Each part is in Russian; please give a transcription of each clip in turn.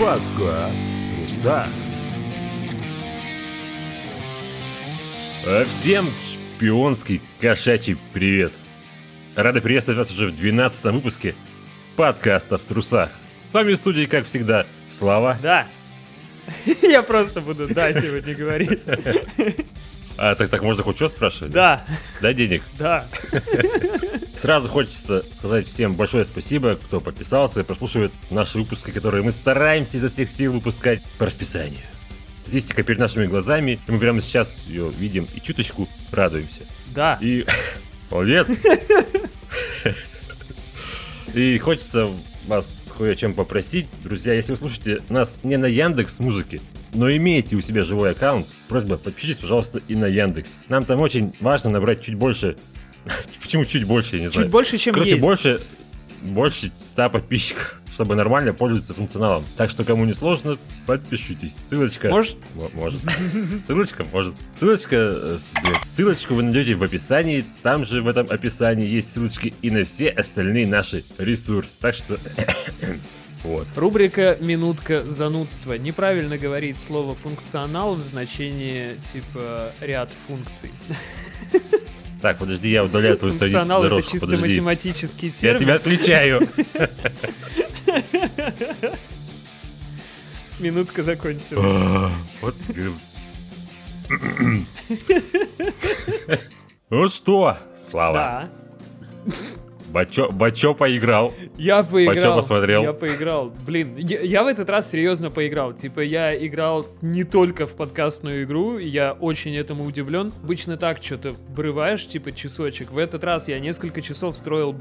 Подкаст в трусах. А всем шпионский кошачий привет. Рады приветствовать вас уже в 12 выпуске подкаста в трусах. С вами в студии, как всегда, Слава. Да. Я просто буду да сегодня говорить. А так, так можно хоть что спрашивать? Да, Дай денег. да. Сразу хочется сказать всем большое спасибо, кто подписался и прослушивает наши выпуски, которые мы стараемся изо всех сил выпускать по расписанию. Статистика перед нашими глазами, и мы прямо сейчас ее видим и чуточку радуемся. Да. И молодец! И хочется вас кое о чем попросить. Друзья, если вы слушаете нас не на Яндекс Музыке, но имеете у себя живой аккаунт, просьба подпишитесь, пожалуйста, и на Яндекс. Нам там очень важно набрать чуть больше... Почему чуть больше, я не знаю. Чуть больше, чем Короче, есть. больше, больше 100 подписчиков, чтобы нормально пользоваться функционалом. Так что, кому не сложно, подпишитесь. Ссылочка... Может, М- Может. Ссылочка может. Ссылочка, э, блядь, ссылочку вы найдете в описании. Там же в этом описании есть ссылочки и на все остальные наши ресурсы. Так что... Вот. рубрика «Минутка занудства». Неправильно говорить слово «функционал» в значении типа ряд функций. Так, подожди, я удаляю твою страницу Функционал — это чисто Подожди. математический Я термин. тебя отключаю. Минутка закончилась. А, Вот. Ну что, Слава, Да. Бачо, Бачо поиграл. Я поиграл. посмотрел? Я поиграл. Блин, я, я в этот раз серьезно поиграл. Типа, я играл не только в подкастную игру, и я очень этому удивлен. Обычно так что-то врываешь, типа, часочек. В этот раз я несколько часов строил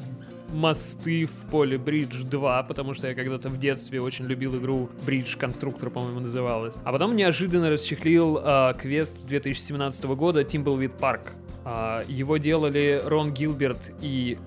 мосты в поле Bridge 2, потому что я когда-то в детстве очень любил игру Bridge Конструктор, по-моему, называлась. А потом неожиданно расчехлил а, квест 2017 года Timberwheat Park. А, его делали Рон Гилберт и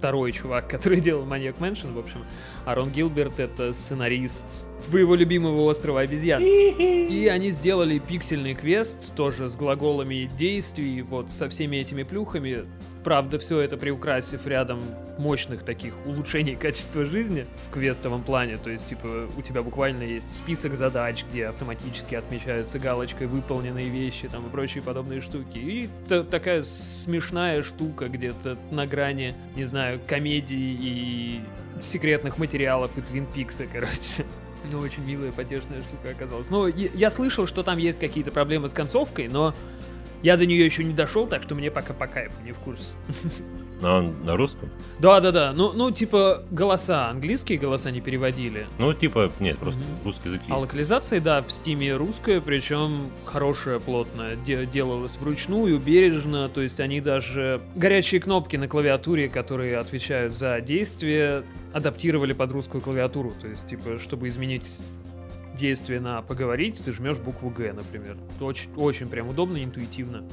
второй чувак, который делал Maniac Mansion, в общем. А Рон Гилберт — это сценарист твоего любимого острова обезьян. И они сделали пиксельный квест, тоже с глаголами действий, вот со всеми этими плюхами. Правда, все это приукрасив рядом мощных таких улучшений качества жизни в квестовом плане. То есть, типа, у тебя буквально есть список задач, где автоматически отмечаются галочкой выполненные вещи там и прочие подобные штуки. И та- такая смешная штука где-то на грани, не знаю, комедии и секретных материалов и Твин Пикса, короче. Ну, очень милая, потешная штука оказалась. Я, я слышал, что там есть какие-то проблемы с концовкой, но я до нее еще не дошел, так что мне пока по кайфу, не в курсе. Но он на русском? Да-да-да, ну, ну, типа, голоса, английские голоса не переводили. Ну, типа, нет, просто Мгм. русский язык А есть. локализация, да, в стиме русская, причем хорошая, плотная, де- делалась вручную, бережно, то есть они даже горячие кнопки на клавиатуре, которые отвечают за действие, адаптировали под русскую клавиатуру, то есть, типа, чтобы изменить действие на поговорить, ты жмешь букву Г, например. Это очень, очень прям удобно и интуитивно.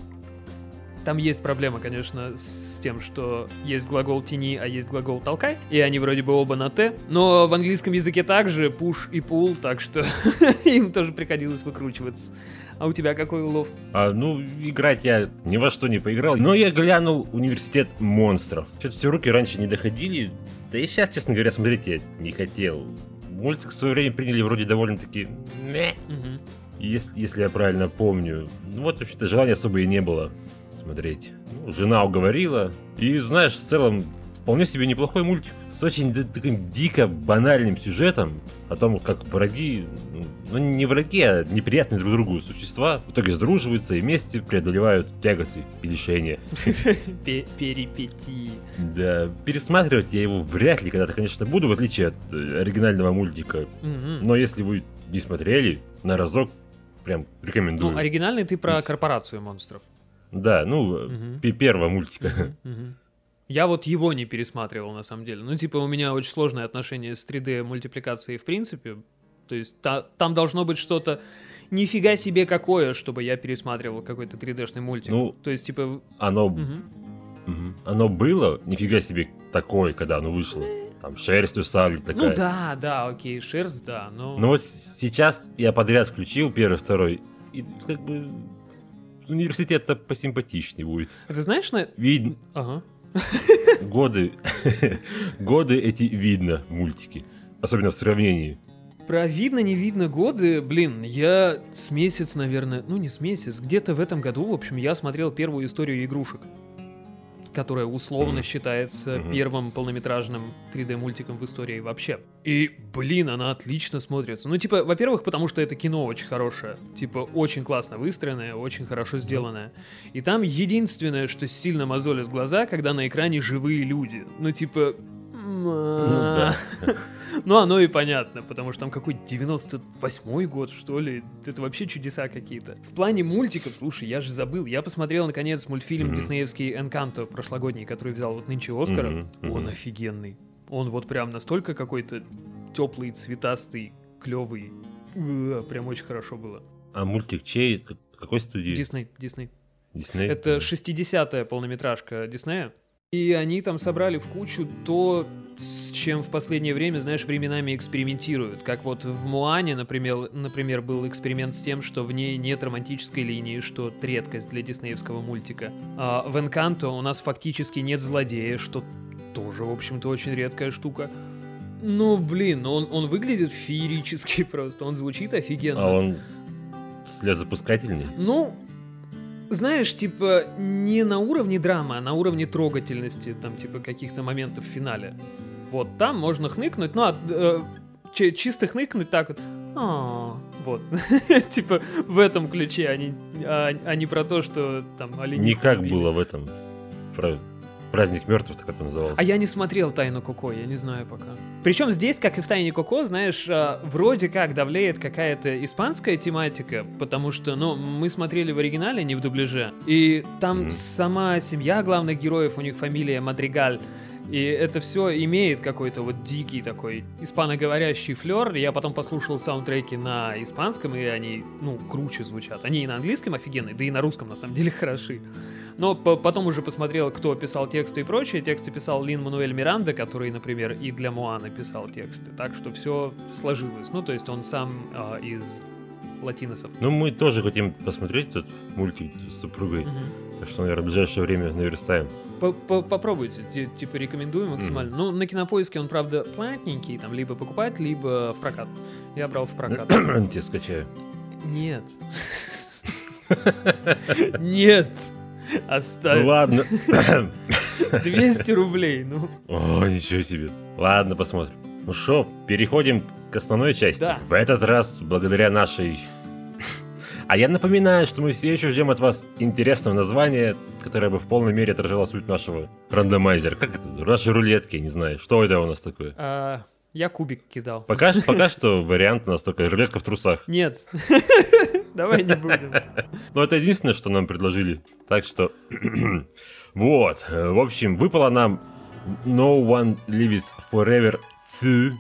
Там есть проблема, конечно, с тем, что есть глагол тяни, а есть глагол толкай, и они вроде бы оба на Т, но в английском языке также push и pull, так что им тоже приходилось выкручиваться. А у тебя какой улов? А, ну, играть я ни во что не поиграл, но я глянул «Университет монстров». Что-то все руки раньше не доходили, да и сейчас, честно говоря, смотреть я не хотел. Мультик в свое время приняли вроде довольно-таки... Если, если я правильно помню. Ну вот, вообще-то, желания особо и не было смотреть. Ну, жена уговорила. И, знаешь, в целом, вполне себе неплохой мультик. С очень таким дико банальным сюжетом. О том, как враги, ну, ну, не враги, а неприятные друг другу существа, в итоге сдруживаются и вместе преодолевают тяготы и лишения. Пе- Перипетии. Да, пересматривать я его вряд ли когда-то, конечно, буду, в отличие от э, оригинального мультика. Но если вы не смотрели, на разок прям рекомендую. Ну, оригинальный ты про корпорацию монстров. Да, ну, пе- первого мультика. Я вот его не пересматривал, на самом деле. Ну, типа, у меня очень сложное отношение с 3D-мультипликацией в принципе. То есть та- там должно быть что-то нифига себе какое, чтобы я пересматривал какой-то 3D-шный мультик. Ну, То есть, типа... Оно, мгм. мгм. оно было, нифига себе такое, когда оно вышло. Там шерстью сабель такая. Ну да, да, окей, шерсть, да, но... Но вот сейчас я подряд включил первый, второй, и как бы университет-то посимпатичнее будет. Ты знаешь, на... Видно, Ага. годы, годы эти видно в мультике. Особенно в сравнении. Про видно, не видно годы, блин, я с месяц, наверное, ну не с месяц, где-то в этом году, в общем, я смотрел первую историю игрушек, которая условно Мгм. считается Мгм. первым полнометражным 3D-мультиком в истории вообще. И, блин, она отлично смотрится. Ну, типа, во-первых, потому что это кино очень хорошее. Типа, очень классно выстроенное, очень хорошо сделанное. И там единственное, что сильно мозолит глаза, когда на экране живые люди. Ну, типа... а, да. ну, оно и понятно, потому что там какой-то 98-й год, что ли. Это вообще чудеса какие-то. В плане мультиков, слушай, я же забыл. Я посмотрел, наконец, мультфильм Мгм. диснеевский «Энканто» прошлогодний, который взял вот нынче Оскара. Мгм, мгм. Он офигенный. Он вот прям настолько какой-то теплый, цветастый, клевый. Прям очень хорошо было. А мультик чей? Какой студии? Дисней, Дисней. Дисней? Это 60-я полнометражка Диснея. И они там собрали в кучу то, с чем в последнее время, знаешь, временами экспериментируют. Как вот в Муане, например, например, был эксперимент с тем, что в ней нет романтической линии, что редкость для диснеевского мультика. А в Энканто у нас фактически нет злодея, что тоже, в общем-то, очень редкая штука. Ну, блин, он, он выглядит феерически просто, он звучит офигенно. А он слезопускательный? Ну, знаешь, типа, не на уровне драмы, а на уровне трогательности, там, типа, каких-то моментов в финале. Вот там можно хныкнуть, ну, а, э, чи- чисто хныкнуть так вот. «А, Вот. Типа, в этом ключе, а не, а, а не про то, что там олени Не как убили. было в этом. Про- Праздник мертвых, так это назывался. А я не смотрел «Тайну Коко», я не знаю пока. Причем здесь, как и в «Тайне Коко», знаешь, а, вроде как давлеет какая-то испанская тематика, потому что, ну, мы смотрели в оригинале, не в дубляже, и там Мгм. сама семья главных героев, у них фамилия Мадригаль, и это все имеет какой-то вот дикий такой испаноговорящий флер. Я потом послушал саундтреки на испанском, и они, ну, круче звучат. Они и на английском офигенные, да и на русском, на самом деле, хороши. Но по- потом уже посмотрел, кто писал тексты и прочее. Тексты писал Лин Мануэль Миранда, который, например, и для Моаны писал тексты. Так что все сложилось. Ну, то есть он сам а, из латиносов. Ну, мы тоже хотим посмотреть этот мультик с супругой. Мгм. Так что, наверное, в ближайшее время наверстаем. По- по- Попробуйте, ти- типа рекомендую максимально. Ну, на кинопоиске он, правда, платненький, там либо покупать, либо в прокат. Я брал в прокат. Тебе скачаю. Нет. Нет. Ну Оставь. ладно. 200 рублей, ну. О, ничего себе. Ладно, посмотрим. Ну что, переходим к основной части. Да. В этот раз, благодаря нашей... А я напоминаю, что мы все еще ждем от вас интересного названия, которое бы в полной мере отражало суть нашего рандомайзера. Как это? Наши рулетки, не знаю. Что это у нас такое? А, Я кубик кидал. Пока, пока что вариант у нас только рулетка в трусах. Нет. Давай не будем. Но это единственное, что нам предложили. Так что... вот. В общем, выпало нам No One Lives Forever 2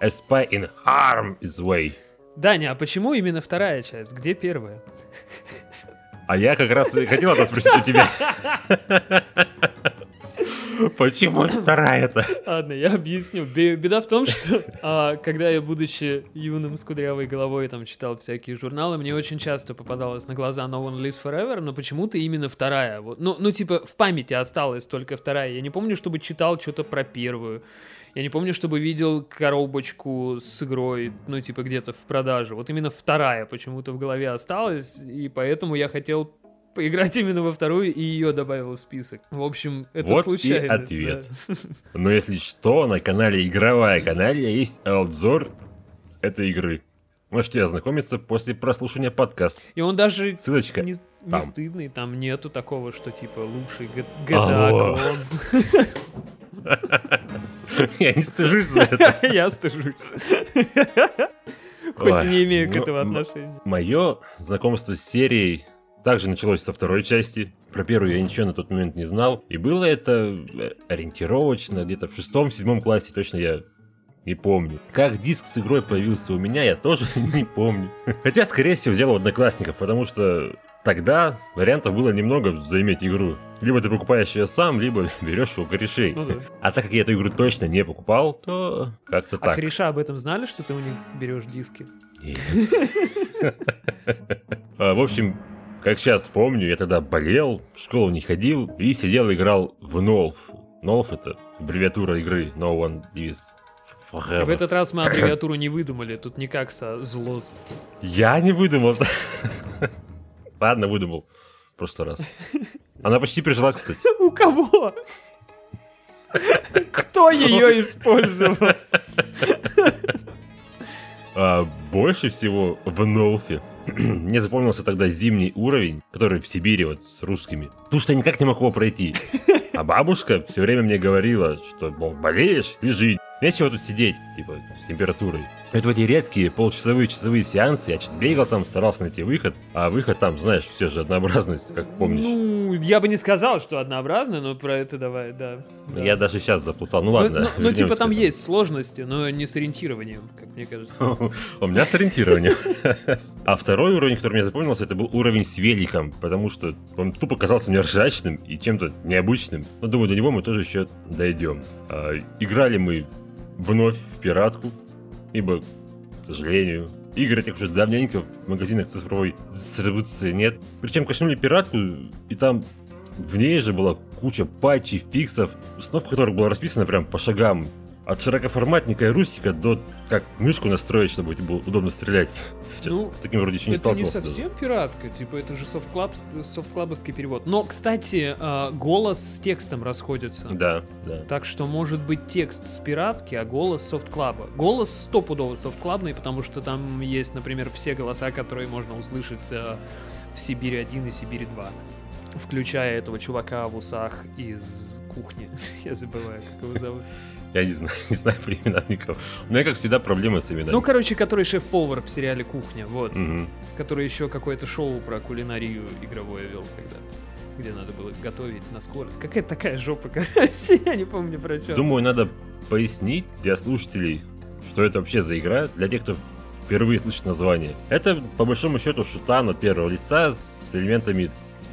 A Spy in Harm's Way. Даня, а почему именно вторая часть? Где первая? А я как раз и хотел это спросить у тебя. Почему вторая-то? Ладно, я объясню. Бе- Беда в том, что а, когда я, будучи юным с кудрявой головой, там читал всякие журналы, мне очень часто попадалось на глаза No One Lives Forever, но почему-то именно вторая. Вот. Ну, ну, типа, в памяти осталась только вторая. Я не помню, чтобы читал что-то про первую. Я не помню, чтобы видел коробочку с игрой, ну, типа, где-то в продаже. Вот именно вторая почему-то в голове осталась, и поэтому я хотел поиграть именно во вторую, и ее добавил в список. В общем, это Вот и случайность. ответ. да. Но если что, на канале Игровая канале есть обзор этой игры. Можете ознакомиться после прослушивания подкаста. И он даже Ссылочка. не, не там. стыдный, там нету такого, что типа лучший Г- GTA. Я не стыжусь за это. Я стыжусь. Хоть и не имею к ну, этому отношения. Мое знакомство с серией также началось со второй части. Про первую я ничего на тот момент не знал. И было это э, ориентировочно, где-то в шестом-седьмом классе, точно я не помню. Как диск с игрой появился у меня, я тоже не помню. Хотя, скорее всего, взял у одноклассников, потому что тогда вариантов было немного заиметь игру. Либо ты покупаешь ее сам, либо берешь у корешей. Ну да. А так как я эту игру точно не покупал, то как-то А так. кореша об этом знали, что ты у них берешь диски? Нет. А, В общем, как сейчас помню, я тогда болел, в школу не ходил и сидел и играл в Нолф. Нолф это аббревиатура игры No One Lives Forever. В этот раз мы аббревиатуру не выдумали, тут никак со злос. Я не выдумал. Ладно, выдумал. Прошлый раз. Она почти прижилась, кстати. У кого? Кто ее использовал? А, больше всего в Нолфе. Мне запомнился тогда зимний уровень, который в Сибири вот с русскими. Потому что я никак не мог его пройти. А бабушка все время мне говорила, что, мол, болеешь, лежи. Нечего тут сидеть, типа, с температурой. Это в эти редкие полчасовые часовые сеансы я что-то бегал там, старался найти выход, а выход там, знаешь, все же однообразность, как помнишь. Ну, я бы не сказал, что однообразно, но про это давай, да. да. Я даже сейчас заплутал, ну Ну, ладно. ну, ну, типа вернемся там есть сложности, но не с ориентированием, как мне кажется. У меня с ориентированием. А второй уровень, который мне запомнился, это был уровень с великом, потому что он тупо казался мне ржачным и чем-то необычным. Но думаю, до него мы тоже еще дойдем. А, Играли мы вновь в пиратку, ибо, к сожалению, игр этих уже давненько в магазинах цифровой дистрибуции нет. Причем качнули пиратку, и там в ней же была куча патчей, фиксов, установка которых была расписана прям по шагам. От широкоформатника и русика до как мышку настроить, чтобы тебе было удобно стрелять. Ну, с таким вроде еще не это не сталкивался. даже. совсем пиратка, типа это же софтклаб, софтклабовский перевод. Но, кстати, а, голос с текстом расходится. Да, да. Так что может быть текст с пиратки, а голос софтклаба. Голос стопудово софтклабный, потому что там есть, например, все голоса, которые можно услышать э, в Сибири 1 и Сибири 2. Включая этого чувака в усах из кухни. Я забываю, как его зовут. Я не знаю, не знаю никого. У меня, как всегда, проблемы с именами. Ну, короче, который шеф-повар в сериале «Кухня», вот. Мгм. Который еще какое-то шоу про кулинарию игровое вел когда где надо было готовить на скорость. Какая-то такая жопа, короче, я не помню про что. Думаю, надо пояснить для слушателей, что это вообще за игра, для тех, кто впервые слышит название. Это, по большому счету, шутан от первого лица с элементами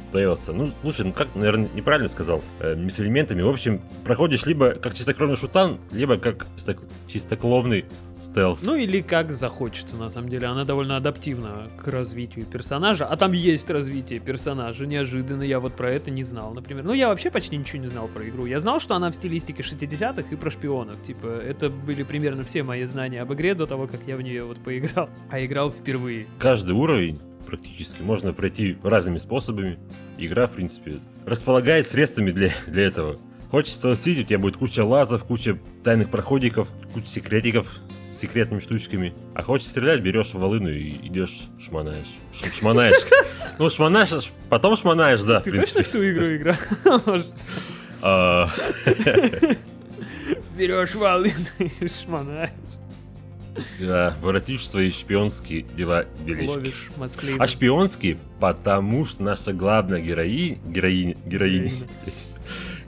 стелса. Ну, слушай, ну как, наверное, неправильно сказал. Э, с элементами. В общем, проходишь либо как чистокровный шутан, либо как чисто- чистокровный стелс. Ну или как захочется, на самом деле. Она довольно адаптивна к развитию персонажа. А там есть развитие персонажа. Неожиданно я вот про это не знал, например. Ну, я вообще почти ничего не знал про игру. Я знал, что она в стилистике 60-х и про шпионов. Типа, это были примерно все мои знания об игре до того, как я в нее вот поиграл. А играл впервые. Каждый уровень практически можно пройти разными способами. Игра, в принципе, располагает средствами для, для этого. Хочешь стелсить, у тебя будет куча лазов, куча тайных проходиков, куча секретиков с секретными штучками. А хочешь стрелять, берешь волыну и идешь шманаешь. Ш- шманаешь. Ну, шманаешь, потом шманаешь, да, Ты точно в ту игру играл? А, Берешь волыну и шманаешь. Да, воротишь свои шпионские дела делишки. Ловишь маслины. А шпионские, потому что наша главная героиня, героиня, героиня,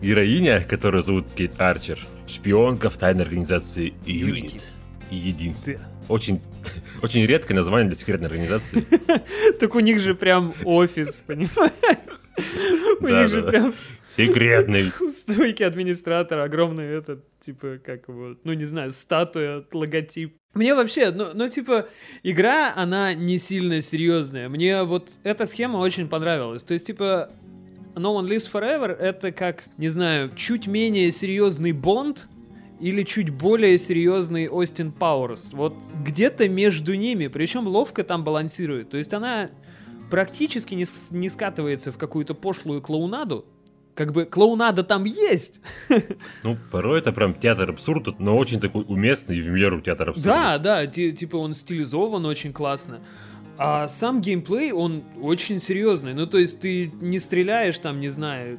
героиня, которую зовут Кейт Арчер, шпионка в тайной организации Юнит. Единство. Да. Очень, очень редкое название для секретной организации. Так у них же прям офис, понимаешь? У них же прям Секретный. у стойки администратора огромный этот, типа, как его, ну не знаю, статуя, логотип. Мне вообще, ну, ну, типа, игра, она не сильно серьезная. Мне вот эта схема очень понравилась. То есть, типа, No One Lives Forever это как, не знаю, чуть менее серьезный Бонд или чуть более серьезный Остин Пауэрс. Вот где-то между ними, причем ловко там балансирует. То есть она практически не, не скатывается в какую-то пошлую клоунаду. Как бы клоунада там есть. Ну, порой это прям театр абсурда, но очень такой уместный и в меру театр абсурда. Да, да, ти- типа он стилизован очень классно. А сам геймплей, он очень серьезный. Ну, то есть ты не стреляешь там, не знаю,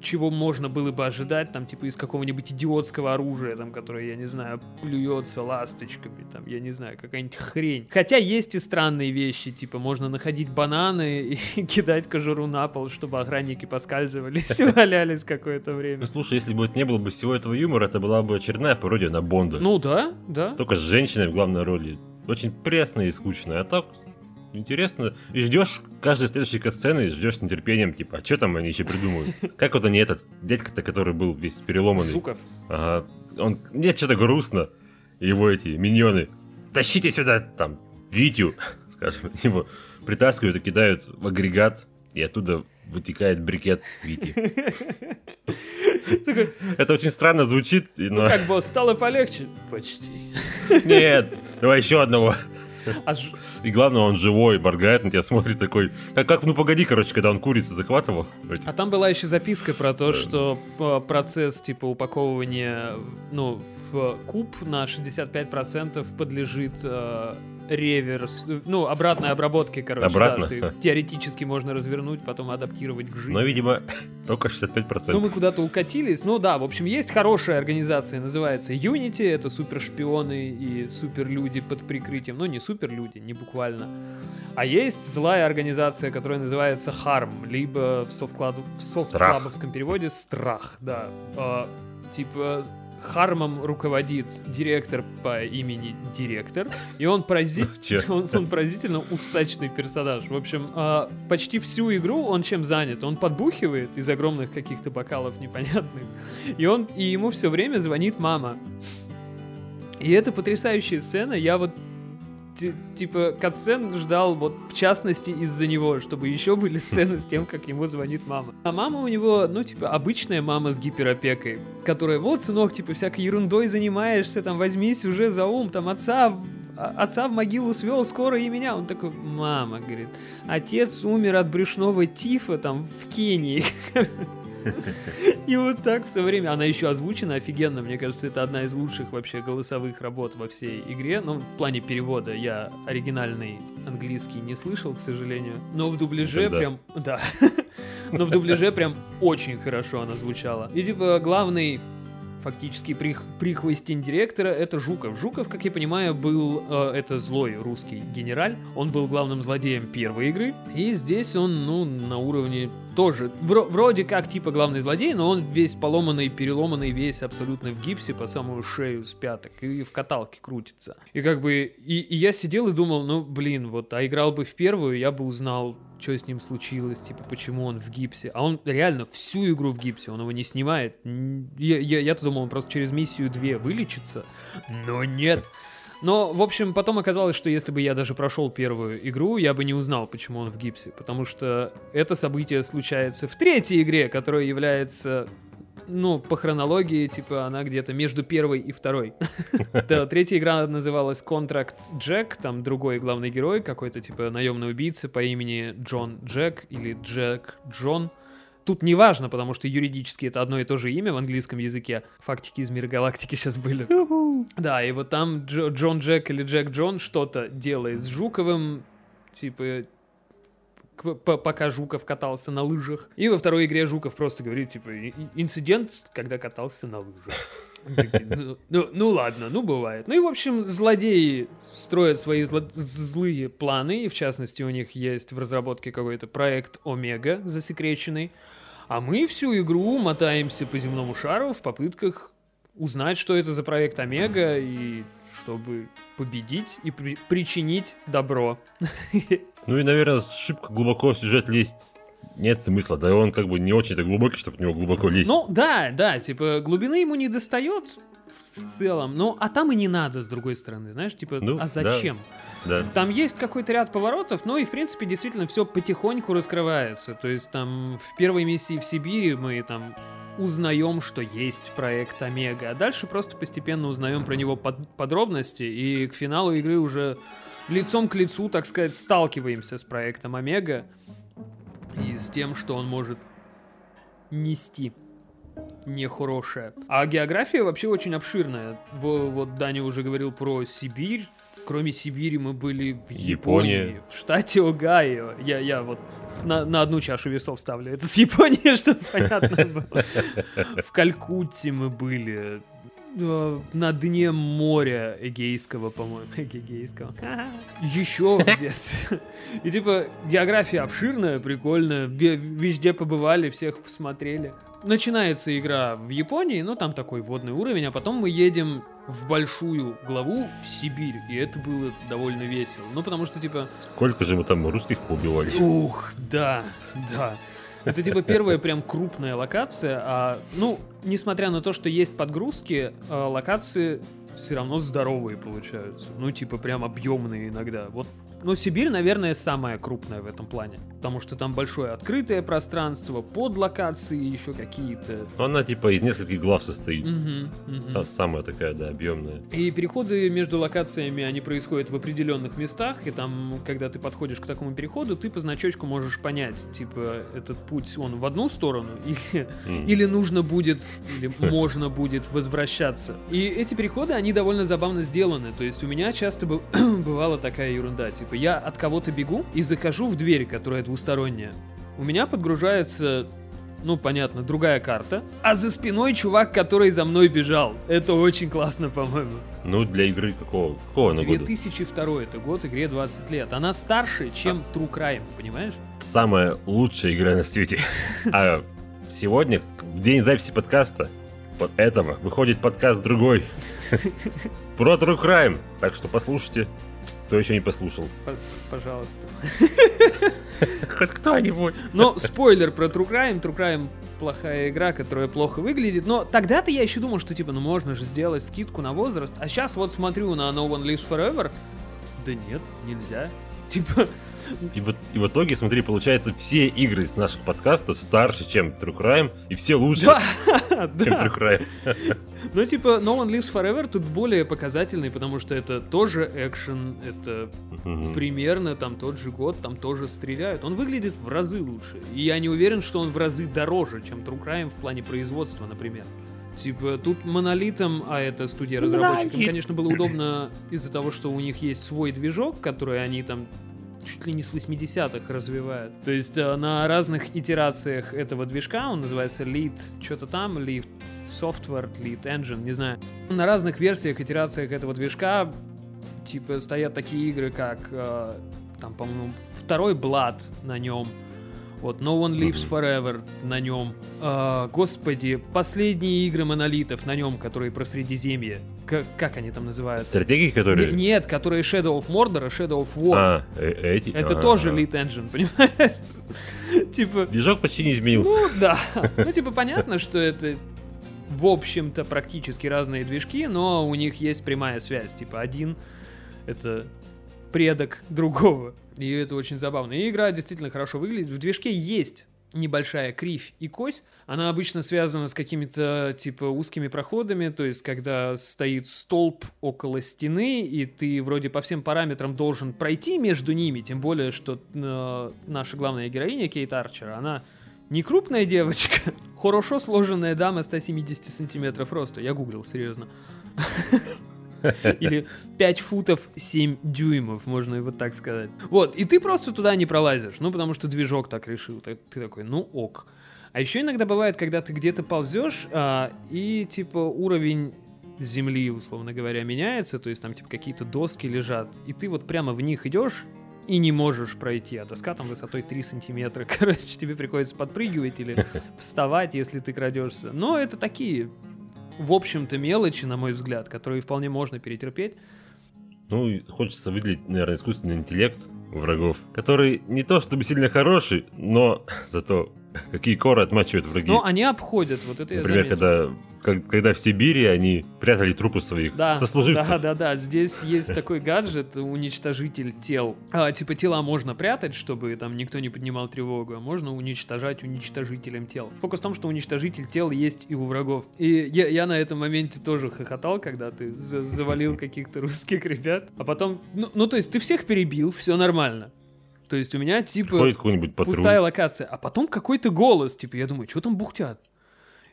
чего можно было бы ожидать, там, типа, из какого-нибудь идиотского оружия, там, которое, я не знаю, плюется ласточками, там, я не знаю, какая-нибудь хрень. Хотя есть и странные вещи, типа, можно находить бананы и кидать кожуру на пол, чтобы охранники поскальзывались и валялись какое-то время. Ну, слушай, если бы не было бы всего этого юмора, это была бы очередная пародия на Бонда. Ну да, да. Только с женщиной в главной роли. Очень пресная и скучная. А так, интересно. И ждешь каждой следующей катсцены, ждешь с нетерпением, типа, а что там они еще придумают? Как вот они этот дядька-то, который был весь переломанный. Жуков. Ага. Он, мне что-то грустно. Его эти миньоны. Тащите сюда, там, Витю, скажем, его притаскивают и кидают в агрегат, и оттуда вытекает брикет Вити. Это очень странно звучит, но... Как бы стало полегче? Почти. Нет, давай еще одного. А И главное, он живой, моргает на тебя, смотрит такой... Как, как «Ну погоди», короче, когда он курицу захватывал. А там была еще записка про то, что э, процесс типа упаковывания ну, в куб на 65% подлежит э, реверс, э, ну, обратной обработке, короче. Обратно? Да, что теоретически можно развернуть, потом адаптировать к жизни. Но, видимо, только 65%. Ну, мы куда-то укатились. Ну да, в общем, есть хорошая организация, называется Unity. Это супершпионы и суперлюди под прикрытием. Ну, не суперлюди, не буквально. А есть злая организация, которая называется Harm, либо в, софтклабовском переводе Страх, да. А, типа Хармом руководит директор по имени Директор, и он поразит... Че? Он, он поразительно усачный персонаж. В общем, а, почти всю игру он чем занят? Он подбухивает из огромных каких-то бокалов непонятных, и он и ему все время звонит мама. И это потрясающая сцена. Я вот типа катсцен ждал вот в частности из-за него, чтобы еще были сцены с тем, как ему звонит мама. А мама у него, ну типа обычная мама с гиперопекой, которая вот сынок типа всякой ерундой занимаешься, там возьмись уже за ум, там отца а- отца в могилу свел, скоро и меня. Он такой, мама, говорит, отец умер от брюшного тифа там в Кении. И вот так все время. Она еще озвучена офигенно. Мне кажется, это одна из лучших вообще голосовых работ во всей игре. Ну, в плане перевода я оригинальный английский не слышал, к сожалению. Но в дубляже Никогда. прям... Да. Но в дубляже прям очень хорошо она звучала. И типа главный фактически прих, прихвостень директора это Жуков. Жуков, как я понимаю, был э, это злой русский генераль. Он был главным злодеем первой игры. И здесь он, ну, на уровне тоже. вро- вроде как типа главный злодей, но он весь поломанный, переломанный, весь абсолютно в гипсе по самую шею с пяток. И в каталке крутится. И как бы... И, и я сидел и думал, ну, блин, вот, а играл бы в первую, я бы узнал что с ним случилось, типа, почему он в гипсе. А он реально всю игру в гипсе, он его не снимает. Я, я, я-то думал, он просто через миссию 2 вылечится, но нет. Но, в общем, потом оказалось, что если бы я даже прошел первую игру, я бы не узнал, почему он в гипсе. Потому что это событие случается в третьей игре, которая является, ну, по хронологии, типа, она где-то между первой и второй. Да, третья игра называлась Контракт Джек, там другой главный герой, какой-то типа наемный убийца по имени Джон Джек или Джек Джон. Тут не важно, потому что юридически это одно и то же имя в английском языке. Фактики из мира галактики сейчас были. Да, и вот там Джо- Джон Джек или Джек Джон что-то делает с Жуковым, типа пока Жуков катался на лыжах. И во второй игре Жуков просто говорит, типа, «И- и- инцидент, когда катался на лыжах. Такие, Ну, ну- ну ладно, ну бывает. Ну и, в общем, злодеи строят свои зло- злые планы, и в частности у них есть в разработке какой-то проект Омега засекреченный. А мы всю игру мотаемся по земному шару в попытках узнать, что это за проект Омега, и чтобы победить и при- причинить добро. Ну и, наверное, шибко глубоко в сюжет лезть нет смысла. Да и он как бы не очень-то глубокий, чтобы в него глубоко лезть. Ну, да, да, типа, глубины ему не достает в целом, ну, а там и не надо, с другой стороны, знаешь, типа, Ну, а зачем? Да. Там есть какой-то ряд поворотов, но и, в принципе, действительно все потихоньку раскрывается. То есть там в первой миссии в Сибири мы там узнаем, что есть проект Омега, а дальше просто постепенно узнаем про него под- подробности, и к финалу игры уже лицом к лицу, так сказать, сталкиваемся с проектом Омега и с тем, что он может нести нехорошее. А география вообще очень обширная. Во- Вот Даня уже говорил про Сибирь. Кроме Сибири мы были в Японии, Япония. в штате Огайо. Я, я вот на, на одну чашу весов ставлю. Это с Японией, чтобы понятно было. В Калькутте мы были. э, На дне моря Эгейского, по-моему. Эгейского. Еще где-то. И типа география обширная, прикольная. ве- Везде побывали, всех посмотрели. Начинается игра в Японии, ну там такой водный уровень, а потом мы едем в большую главу в Сибирь, и это было довольно весело. Ну потому что типа Сколько же мы там русских поубивали? Ух, да, да. Это типа первая прям крупная локация, а, ну, несмотря на то, что есть подгрузки, а, локации все равно здоровые получаются. Ну, типа прям объемные иногда. Вот Но Сибирь, наверное, самая крупная в этом плане. Потому что там большое открытое пространство, под локации еще какие-то. Ну, Она типа из нескольких глав состоит. Мгм. Са- Самая такая, да, объемная. И переходы между локациями, они происходят в определенных местах, и там, когда ты подходишь к такому переходу, ты по значочку можешь понять, типа, этот путь, он в одну сторону, или, М. или нужно будет, или можно будет возвращаться. И эти переходы, они довольно забавно сделаны, то есть у меня часто был- бывала такая ерунда, типа, я от кого-то бегу и захожу в дверь, которая двусторонняя. У меня подгружается ну, понятно, другая карта. А за спиной чувак, который за мной бежал. Это очень классно, по-моему. Ну, для игры какого? Какого она года? 2002 это год, игре 20 лет. Она старше, чем True Crime, понимаешь? Самая лучшая игра на свете. А сегодня, в день записи подкаста, вот этого, выходит подкаст другой. Про True Crime. Так что послушайте, кто еще не послушал. Пожалуйста. Хоть кто-нибудь. Но спойлер про True Crime. True Crime плохая игра, которая плохо выглядит. Но тогда-то я еще думал, что типа, ну можно же сделать скидку на возраст. А сейчас вот смотрю на No One Lives Forever. Да нет, нельзя. Типа, И, вот, и в итоге, смотри, получается, все игры из наших подкастов старше, чем True Crime, и все лучше, да, чем да. True Crime. Ну, типа, No One Lives Forever тут более показательный, потому что это тоже экшен, это Мгм. примерно там тот же год, там тоже стреляют. Он выглядит в разы лучше. И я не уверен, что он в разы дороже, чем True Crime в плане производства, например. Типа, тут монолитом, а это студия разработчиков, Монолит. конечно, было удобно из-за того, что у них есть свой движок, который они там чуть ли не с 80-х развивают. То есть э, на разных итерациях этого движка, он называется Lead что-то там, Lead Software, Lead Engine, не знаю. На разных версиях, итерациях этого движка типа стоят такие игры, как э, там, по-моему, второй Blood на нем. Вот, No One Lives. Forever на нем. А, господи, последние игры монолитов на нем, которые про Средиземье. К- как они там называются? Стратегии, которые... Не- нет, которые Shadow of Mordor и Shadow of War. А, э- эти? Это Ага, тоже ага. Lead Engine, понимаешь? Типа, Движок почти не изменился. ну да. Ну, типа, понятно, что это в общем-то практически разные движки, но у них есть прямая связь. Типа, один это предок другого. И это очень забавно. И игра действительно хорошо выглядит. В движке есть небольшая кривь и кость. Она обычно связана с какими-то типа узкими проходами, то есть когда стоит столб около стены, и ты вроде по всем параметрам должен пройти между ними, тем более, что э, наша главная героиня Кейт Арчер, она не крупная девочка, хорошо сложенная дама 170 сантиметров роста. Я гуглил, серьезно. Или 5 футов 7 дюймов, можно и вот так сказать. Вот, и ты просто туда не пролазишь, ну, потому что движок так решил. Ты, ты такой, ну ок. А еще иногда бывает, когда ты где-то ползешь, а, и типа уровень земли, условно говоря, меняется, то есть там типа какие-то доски лежат, и ты вот прямо в них идешь и не можешь пройти, а доска там высотой 3 сантиметра, короче, тебе приходится подпрыгивать или вставать, если ты крадешься. Но это такие, в общем-то, мелочи, на мой взгляд, которые вполне можно перетерпеть. Ну, хочется выделить, наверное, искусственный интеллект врагов, который не то чтобы сильно хороший, но зато какие коры отмачивают враги. Но они обходят, вот это я Например, заметил. когда, как- когда в Сибири они прятали трупы своих Да, сослуживцев. да, да, да. Здесь есть такой гаджет, уничтожитель тел. А, типа тела можно прятать, чтобы там никто не поднимал тревогу, а можно уничтожать уничтожителем тел. Фокус в том, что уничтожитель тел есть и у врагов. И я, я на этом моменте тоже хохотал, когда ты за- завалил каких-то русских ребят. А потом, ну, ну то есть ты всех перебил, все нормально. То есть у меня типа пустая локация, а потом какой-то голос, типа, я думаю, что там бухтят?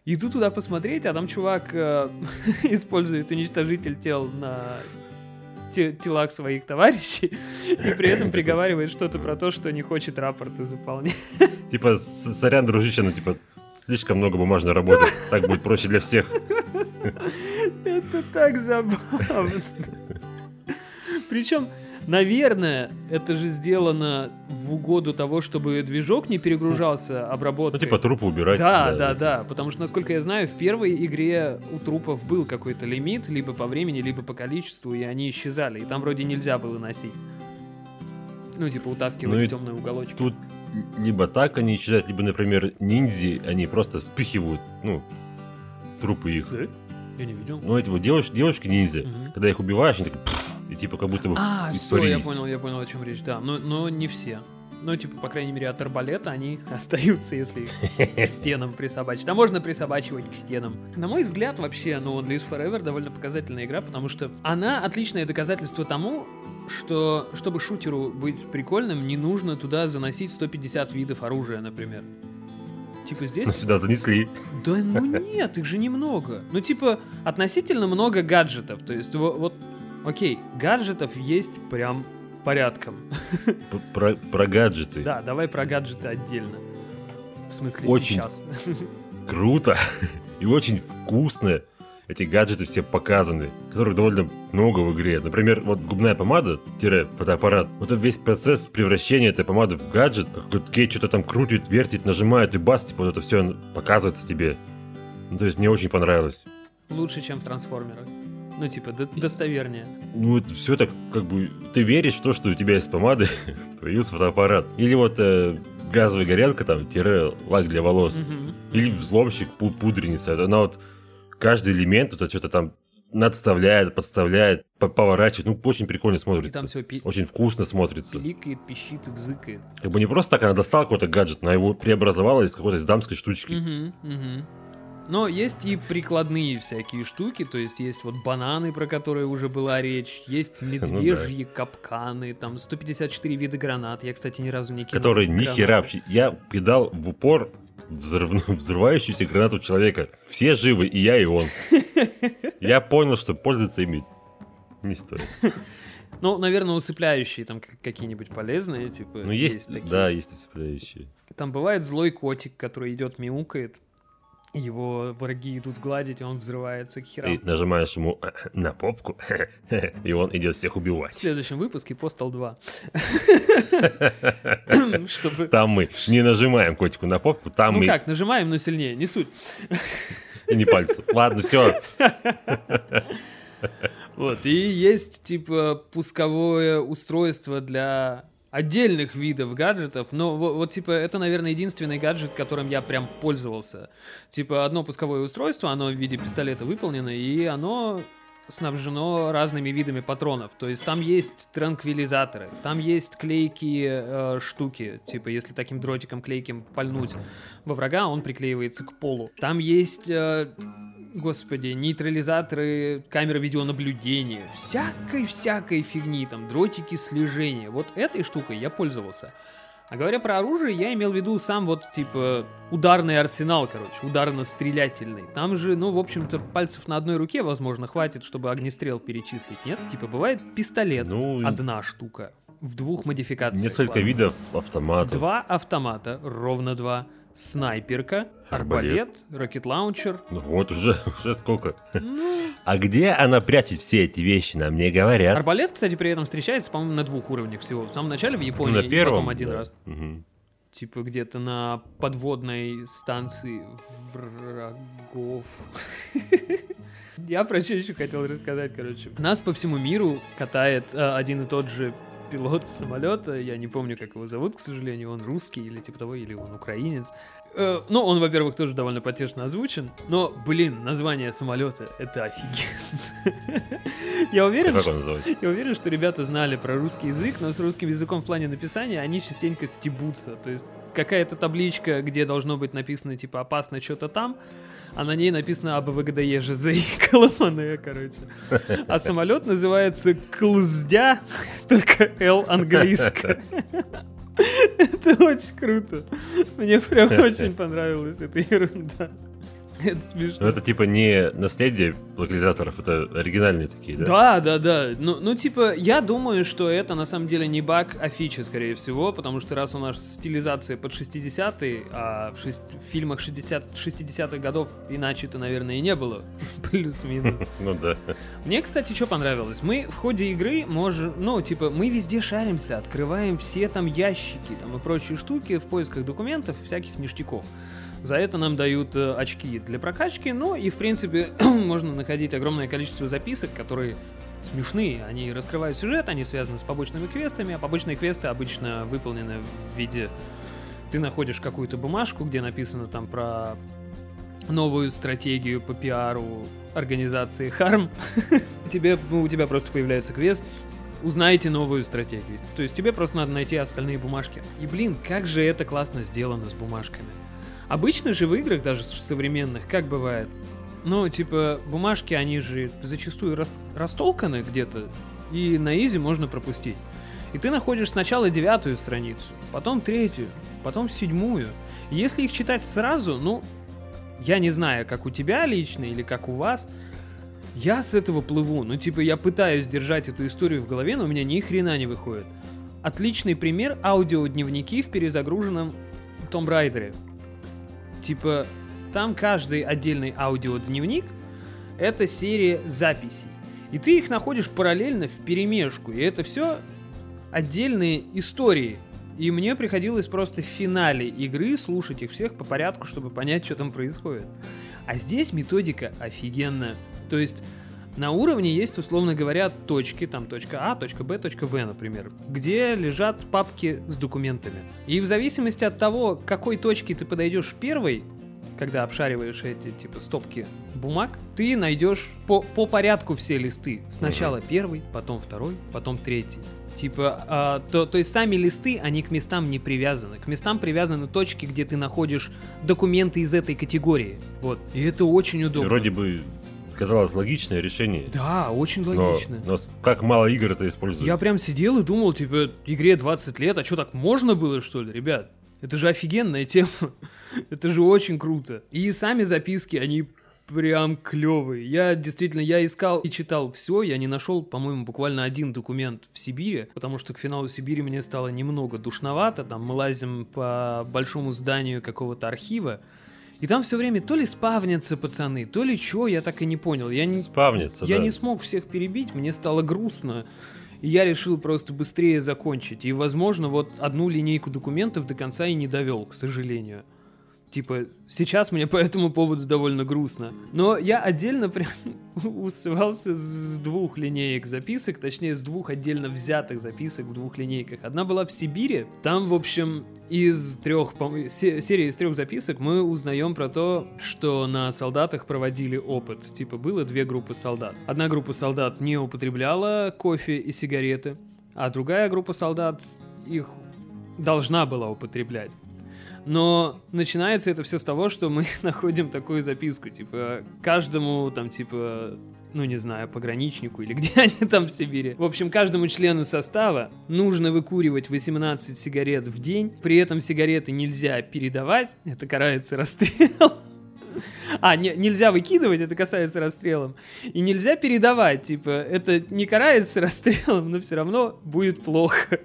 Иду туда посмотреть, а там чувак э, использует уничтожитель тел на те- телах своих товарищей и при этом приговаривает что-то про то, что не хочет рапорты заполнять. Типа, сорян, дружище, ну типа, слишком много бумажной работы. Так будет проще для всех. Это так забавно. Причем, наверное, это же сделано в угоду того, чтобы движок не перегружался Ну, обработкой. типа, трупы убирать. Да, да, да, потому что, насколько я знаю, в первой игре у трупов был какой-то лимит, либо по времени, либо по количеству, и они исчезали, и там вроде нельзя было носить. Ну, типа, утаскивать Ну в темный уголочек. Тут либо так они исчезают, либо, например, ниндзи, они просто спихивают, ну, трупы их. Да? Я не видел. Ну, эти вот девуш- девушки-ниндзя, Мгм. когда их убиваешь, они такие, и типа как будто бы А, все, я понял, я понял, о чем речь, да. Но, но не все. Ну, типа, по крайней мере, от арбалета они остаются, если их к стенам присобачить. А можно присобачивать к стенам. На мой взгляд, вообще, ну, Live Forever довольно показательная игра, потому что она отличное доказательство тому, что, чтобы шутеру быть прикольным, не нужно туда заносить 150 видов оружия, например. Типа Ну, здесь... Сюда занесли. Да ну нет, их же немного. Ну типа относительно много гаджетов. То есть во- вот, окей, гаджетов есть прям порядком. Про, про гаджеты. Да, давай про гаджеты отдельно. В смысле Очень. сейчас. Круто и очень вкусно. Эти гаджеты все показаны, которых довольно много в игре. Например, вот губная помада, тире, фотоаппарат. Вот этот весь процесс превращения этой помады в гаджет, как Кейт что-то там крутит, вертит, нажимает, и бас, типа вот это все показывается тебе. Ну, то есть мне очень понравилось. Лучше, чем в трансформерах. Ну, типа, до- достовернее. Ну, это все так, как бы, ты веришь в то, что у тебя есть помада, появился фотоаппарат. Или вот э, газовая горелка, там, тире, лак для волос. Или взломщик, пу- пудреница. Она вот каждый элемент это что-то там надставляет, подставляет, по- поворачивает. Ну, очень прикольно И смотрится. там все Очень вкусно смотрится. пиликает, пищит, взыкает. Как бы не просто так она достала какой-то гаджет, она его преобразовала из какой-то из дамской штучки. Мгм, мгм. Но есть и прикладные всякие штуки, то есть есть вот бананы, про которые уже была речь, есть Ну медвежьи капканы, там 154 вида гранат. Я, кстати, ни разу не кинул. Которые ни хера вообще. Я кидал в упор взрыв- взрывающуюся гранату человека. Все живы, и я, и он. Я понял, что пользоваться ими не стоит. Ну, наверное, усыпляющие там какие-нибудь полезные, типа. Ну, есть, такие. да, есть усыпляющие. Там бывает злой котик, который идет мяукает. Его враги идут гладить, и он взрывается к херам. Ты нажимаешь ему на попку, и он идет всех В убивать. следующем выпуске Postal 2. Чтобы... Там мы не нажимаем котику на попку, там Ну мы как, нажимаем, но сильнее, не суть. и не пальцем. Ладно, все. Вот, и есть, типа, пусковое устройство для отдельных видов гаджетов, но во- вот, типа, это, наверное, единственный гаджет, которым я прям пользовался. Типа, одно пусковое устройство, оно в виде пистолета выполнено, и оно снабжено разными видами патронов. То есть там есть транквилизаторы, там есть клейкие э, штуки, типа если таким дротиком клейким пальнуть во врага, он приклеивается к полу. Там есть, э, господи, нейтрализаторы, камеры видеонаблюдения, всякой-всякой фигни, там дротики слежения. Вот этой штукой я пользовался. А говоря про оружие, я имел в виду сам вот, типа, ударный арсенал, короче, ударно-стрелятельный. Там же, ну, в общем-то, пальцев на одной руке, возможно, хватит, чтобы огнестрел перечислить, нет? Типа, бывает пистолет, Ну, одна штука, в двух модификациях. несколько ладно. видов автоматов. Два автомата, ровно два. Снайперка, арбалет, Арбалет. ракет-лаунчер. Ну Вот уже, уже сколько. Ну, А где она прячет все эти вещи, нам не говорят. арбалет, кстати, при этом встречается, по-моему, на двух уровнях всего. В самом начале в Ну, Японии, на и первом. потом один да. раз. Мгм. Типа где-то на подводной станции врагов. Я про что еще хотел рассказать, короче. Нас по всему миру катает э, один и тот же пилот самолета. Я не помню, как его зовут, к сожалению. Он русский или типа того, или он украинец. Э, ну, он, во-первых, тоже довольно потешно озвучен. Но, блин, название самолета это офигенно. Я уверен, что я уверен, что ребята знали про русский язык, но с русским языком в плане написания они частенько стебутся. То есть какая-то табличка, где должно быть написано типа опасно что-то там, а на ней написано АБВГДЕ ЖЗ и Коломане, короче. А самолет называется Клздя, только Л английская. Это очень круто. Мне прям очень понравилась эта ерунда. Это Ну, смешно. это типа не наследие локализаторов, это оригинальные такие, да? Да, да, да. Ну, ну, типа, я думаю, что это на самом деле не баг, а фича, скорее всего, потому что раз у нас стилизация под 60-е, а в, шесть- в фильмах 60 60-х годов иначе-то, наверное, и не было. Плюс-минус. Ну да. Мне, кстати, что понравилось? Мы в ходе игры можем, ну, типа, мы везде шаримся, открываем все там ящики там и прочие штуки в поисках документов, всяких ништяков. За это нам дают э, очки для прокачки, ну и, в принципе, можно находить огромное количество записок, которые смешные. Они раскрывают сюжет, они связаны с побочными квестами, а побочные квесты обычно выполнены в виде... Ты находишь какую-то бумажку, где написано там про новую стратегию по пиару организации Харм. тебе, ну, у тебя просто появляется квест узнайте новую стратегию. То есть тебе просто надо найти остальные бумажки. И блин, как же это классно сделано с бумажками. Обычно же в играх, даже современных, как бывает, ну, типа, бумажки, они же зачастую рас растолканы где-то, и на изи можно пропустить. И ты находишь сначала девятую страницу, потом третью, потом седьмую. Если их читать сразу, ну, я не знаю, как у тебя лично или как у вас, я с этого плыву. Ну, типа, я пытаюсь держать эту историю в голове, но у меня ни хрена не выходит. Отличный пример аудиодневники в перезагруженном Том Райдере. Типа, там каждый отдельный аудиодневник — это серия записей. И ты их находишь параллельно в перемешку. И это все отдельные истории. И мне приходилось просто в финале игры слушать их всех по порядку, чтобы понять, что там происходит. А здесь методика офигенная. То есть на уровне есть, условно говоря, точки, там точка А, точка Б, точка В, например, где лежат папки с документами. И в зависимости от того, к какой точке ты подойдешь первой, когда обшариваешь эти типа стопки бумаг, ты найдешь по, по порядку все листы. Сначала uh-huh. первый, потом второй, потом третий. Типа, а, то, то есть сами листы, они к местам не привязаны. К местам привязаны точки, где ты находишь документы из этой категории. Вот. И это очень удобно. Вроде бы казалось логичное решение. Да, очень логично. Но, но как мало игр это используют. Я прям сидел и думал, типа, игре 20 лет, а что так можно было, что ли, ребят? Это же офигенная тема. это же очень круто. И сами записки, они прям клевые. Я действительно, я искал и читал все, я не нашел, по-моему, буквально один документ в Сибири, потому что к финалу Сибири мне стало немного душновато, там мы лазим по большому зданию какого-то архива, и там все время то ли спавнятся пацаны, то ли что, я так и не понял. Я не, спавнятся, я да. не смог всех перебить, мне стало грустно. И я решил просто быстрее закончить. И, возможно, вот одну линейку документов до конца и не довел, к сожалению. Типа, сейчас мне по этому поводу довольно грустно. Но я отдельно прям усывался с двух линеек записок, точнее, с двух отдельно взятых записок в двух линейках. Одна была в Сибири. Там, в общем, из трех, серии из трех записок мы узнаем про то, что на солдатах проводили опыт. Типа, было две группы солдат. Одна группа солдат не употребляла кофе и сигареты, а другая группа солдат их должна была употреблять. Но начинается это все с того, что мы находим такую записку, типа, каждому там, типа, ну не знаю, пограничнику или где они там в Сибири. В общем, каждому члену состава нужно выкуривать 18 сигарет в день, при этом сигареты нельзя передавать, это карается расстрел. А, не, нельзя выкидывать, это касается расстрелом. И нельзя передавать, типа, это не карается расстрелом, но все равно будет плохо.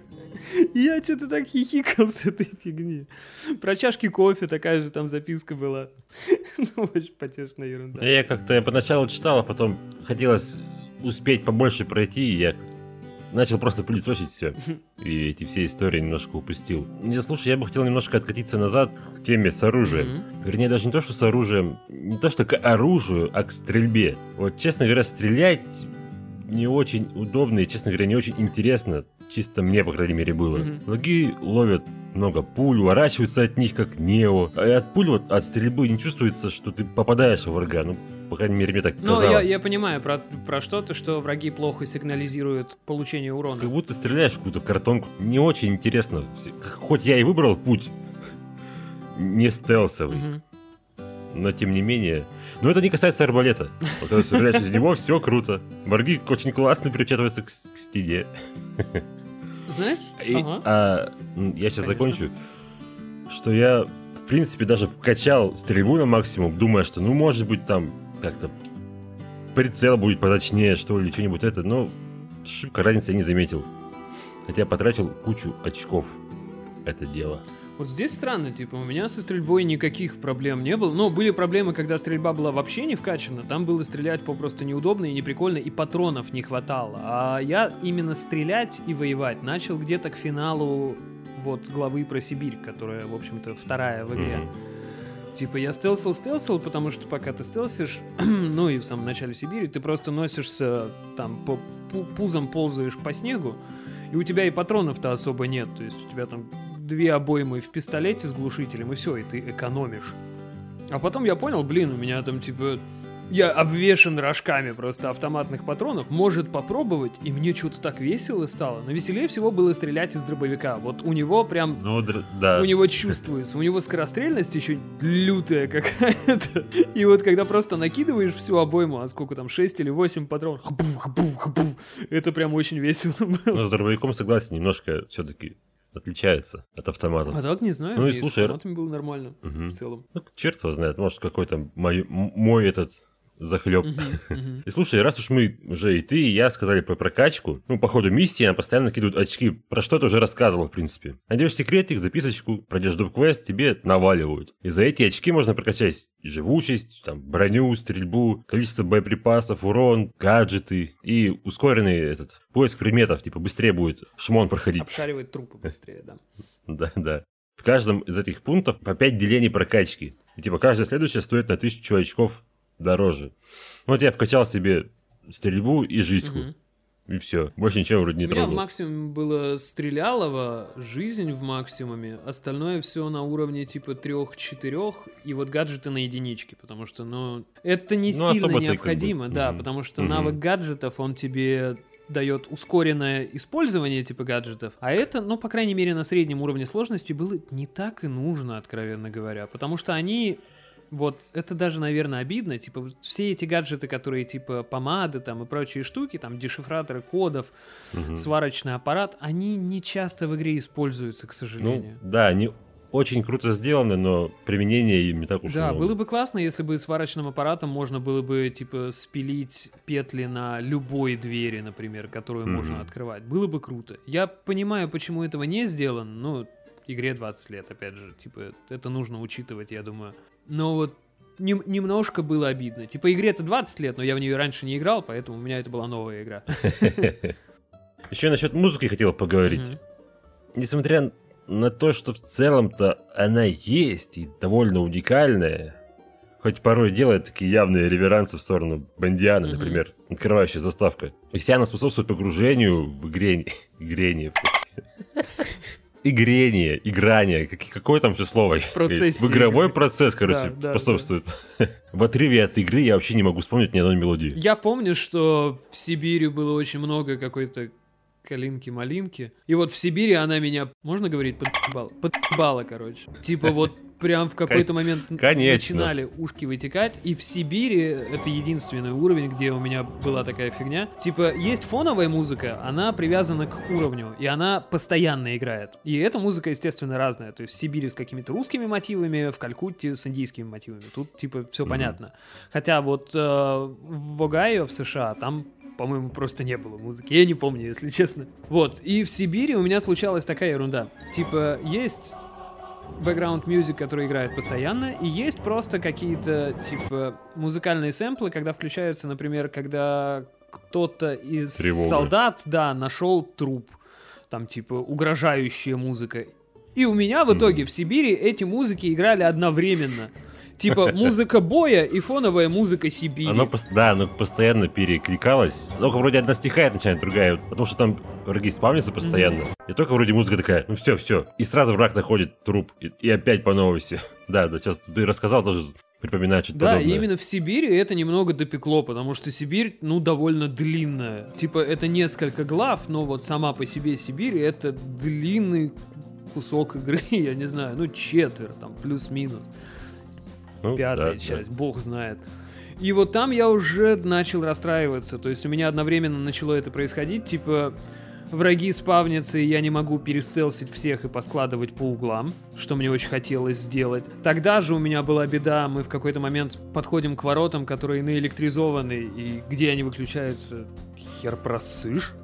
Я что-то так хихикал с этой фигни. Про чашки кофе такая же там записка была. Ну, очень потешная ерунда. Я как-то я поначалу читал, а потом хотелось успеть побольше пройти, и я начал просто пылесосить все. И эти все истории немножко упустил. Не, слушай, я бы хотел немножко откатиться назад к теме с оружием. Mm-hmm. Вернее, даже не то, что с оружием, не то, что к оружию, а к стрельбе. Вот, честно говоря, стрелять не очень удобно и, честно говоря, не очень интересно. Чисто мне, по крайней мере, было. Mm-hmm. Враги ловят много пуль, уворачиваются от них, как Нео. А от пуль, вот, от стрельбы не чувствуется, что ты попадаешь в врага. Ну, по крайней мере, мне так казалось. Ну, я, я понимаю про, про что-то, что враги плохо сигнализируют получение урона. Как будто стреляешь в какую-то картонку. Не очень интересно. Хоть я и выбрал путь не стелсовый, но тем не менее... Но это не касается арбалета. Когда стреляешь из него, все круто. Враги очень классно припечатываются к, к стене. Знаешь? И, ага. а, я сейчас Конечно. закончу. Что я, в принципе, даже вкачал стрельбу на максимум, думая, что, ну, может быть, там как-то прицел будет поточнее, что ли, что-нибудь это. Но шибко разницы я не заметил. Хотя потратил кучу очков это дело. Вот здесь странно, типа, у меня со стрельбой никаких проблем не было. Но были проблемы, когда стрельба была вообще не вкачана. Там было стрелять попросту неудобно и неприкольно, и патронов не хватало. А я именно стрелять и воевать начал где-то к финалу вот главы про Сибирь, которая, в общем-то, вторая в игре. Mm-hmm. Типа я стелсил, стелсил, потому что пока ты стелсишь, ну и в самом начале Сибири, ты просто носишься там по пузом ползаешь по снегу, и у тебя и патронов-то особо нет, то есть у тебя там две обоймы в пистолете с глушителем, и все, и ты экономишь. А потом я понял, блин, у меня там типа я обвешен рожками просто автоматных патронов, может попробовать, и мне что-то так весело стало. Но веселее всего было стрелять из дробовика. Вот у него прям... Ну, др- да. У него чувствуется, у него скорострельность еще лютая какая-то. И вот когда просто накидываешь всю обойму, а сколько там, 6 или 8 патронов, хбум, хбум, хбум, это прям очень весело было. Ну, с дробовиком согласен, немножко все-таки отличается от автомата. А так не знаю, Ну и мне с слушай, автоматами было нормально Мгм. в целом. Ну, черт его знает, может, какой-то мой, мой этот захлеб. И слушай, раз уж мы уже и ты, и я сказали про прокачку, ну, по ходу миссии она постоянно кидают очки. Про что ты уже рассказывал, в принципе. Найдешь секретик, записочку, пройдешь доп-квест, тебе наваливают. И за эти очки можно прокачать живучесть, там, броню, стрельбу, количество боеприпасов, урон, гаджеты и ускоренный этот поиск предметов, типа быстрее будет шмон проходить. Обшаривать трупы быстрее, да. Да, да. В каждом из этих пунктов по 5 делений прокачки. И типа каждая следующая стоит на 1000 очков дороже. Вот я вкачал себе стрельбу и жизньку. Мгм. И все. Больше ничего вроде не У меня в трогал. максимуме было стрелялово, жизнь в максимуме, остальное все на уровне типа трех-четырех, и вот гаджеты на единичке, потому что, ну, это не Ну, сильно ты как бы- необходимо, да, Мгм. потому что Мгм. навык гаджетов, он тебе дает ускоренное использование типа гаджетов, а это, ну, по крайней мере, на среднем уровне сложности было не так и нужно, откровенно говоря, потому что они вот, это даже, наверное, обидно. Типа, все эти гаджеты, которые, типа, помады там и прочие штуки, там, дешифраторы кодов, Мгм. сварочный аппарат, они не часто в игре используются, к Ну, сожалению. да, они очень круто сделаны, но применение им не так уж и да, много. было бы классно, если бы сварочным аппаратом можно было бы, типа, спилить петли на любой двери, например, которую Мгм. можно открывать. Было бы круто. Я понимаю, почему этого не сделано, но игре 20 лет, опять же, типа, это нужно учитывать, я думаю. Но вот нем- немножко было обидно. Типа, игре-то 20 лет, но я в нее раньше не играл, поэтому у меня это была новая игра. Еще насчет музыки хотел поговорить. Несмотря на то, что в целом-то она есть и довольно уникальная, хоть порой делает такие явные реверансы в сторону Бандиана, Мгм. например, открывающая заставка, и вся она способствует погружению в игрение. Игрение. Игрение, играние, как- какое там все слово? В игровой игры. процесс, короче, Да, да, способствует. В отрыве от игры я вообще не могу вспомнить ни одной мелодии. Я помню, что в Сибири было очень много какой-то калинки-малинки. И вот в Сибири она меня, можно говорить, подъебала? Подъебала, короче. Типа вот прям в какой-то момент Конечно. начинали ушки вытекать. И в Сибири это единственный уровень, где у меня была такая фигня. Типа есть фоновая музыка, она привязана к уровню, и она постоянно играет. И эта музыка, естественно, разная. То есть в Сибири с какими-то русскими мотивами, в Калькутте с индийскими мотивами. Тут типа все Мгм. понятно. Хотя вот э, в Огайо, в США, там по-моему, просто не было музыки. Я не помню, если честно. Вот. И в Сибири у меня случалась такая ерунда. Типа, есть background music, который играет постоянно, и есть просто какие-то, типа, музыкальные сэмплы, когда включаются, например, когда кто-то из Тревога. солдат, да, нашел труп. Там, типа, угрожающая музыка. И у меня в итоге в Сибири эти музыки играли одновременно. Типа музыка боя и фоновая музыка Сибири. Оно, да, оно постоянно перекликалось. Только вроде одна стихает, начинает другая. Потому что там враги спавнятся постоянно. И только вроде музыка такая, ну все, все. И сразу враг находит труп. И, и опять по новой все. Да, да, сейчас ты рассказал, тоже припоминаю что-то Да, и подобное. именно в Сибири это немного допекло, потому что Сибирь, ну, довольно длинная. Типа, это несколько глав, но вот сама по себе Сибирь это длинный кусок игры, я не знаю, ну, четверть, там, плюс-минус. Ну, пятая да, да. часть, бог знает. И вот там я уже начал расстраиваться. То есть у меня одновременно начало это происходить. Типа, враги спавнятся, и я не могу перестелсить всех и поскладывать по углам, что мне очень хотелось сделать. Тогда же у меня была беда, мы в какой-то момент подходим к воротам, которые наэлектризованы, и где они выключаются, хер просышь.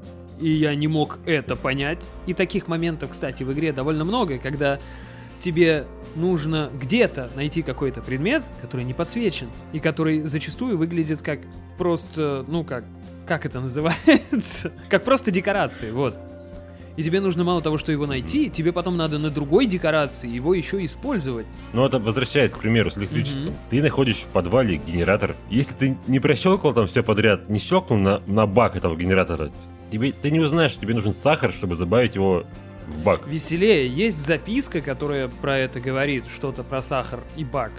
И я не мог это понять. И таких моментов, кстати, в игре довольно много, когда тебе нужно где-то найти какой-то предмет, который не подсвечен, и который зачастую выглядит как просто, ну как, как это называется? Как просто декорации, вот. И тебе нужно мало того, что его найти, тебе потом надо на другой декорации его еще использовать. Ну, это возвращаясь, к примеру, с электричеством. Мгм. Ты находишь в подвале генератор. Если ты не прощелкал там все подряд, не щелкнул на, на бак этого генератора, тебе, ты не узнаешь, что тебе нужен сахар, чтобы добавить его бак. Веселее. Есть записка, которая про это говорит, что-то про сахар и бак.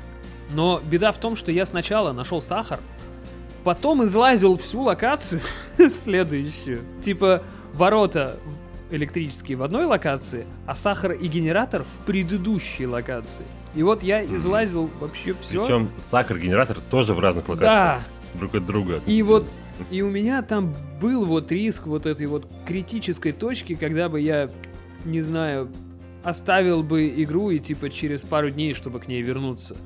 Но беда в том, что я сначала нашел сахар, потом излазил всю локацию следующую. Типа ворота электрические в одной локации, а сахар и генератор в предыдущей локации. И вот я излазил вообще все. Причем сахар-генератор тоже в разных Да, локациях. Друг от друга. и вот и у меня там был вот риск вот этой вот критической точки, когда бы я, не знаю, оставил бы игру и типа через пару дней, чтобы к ней вернуться.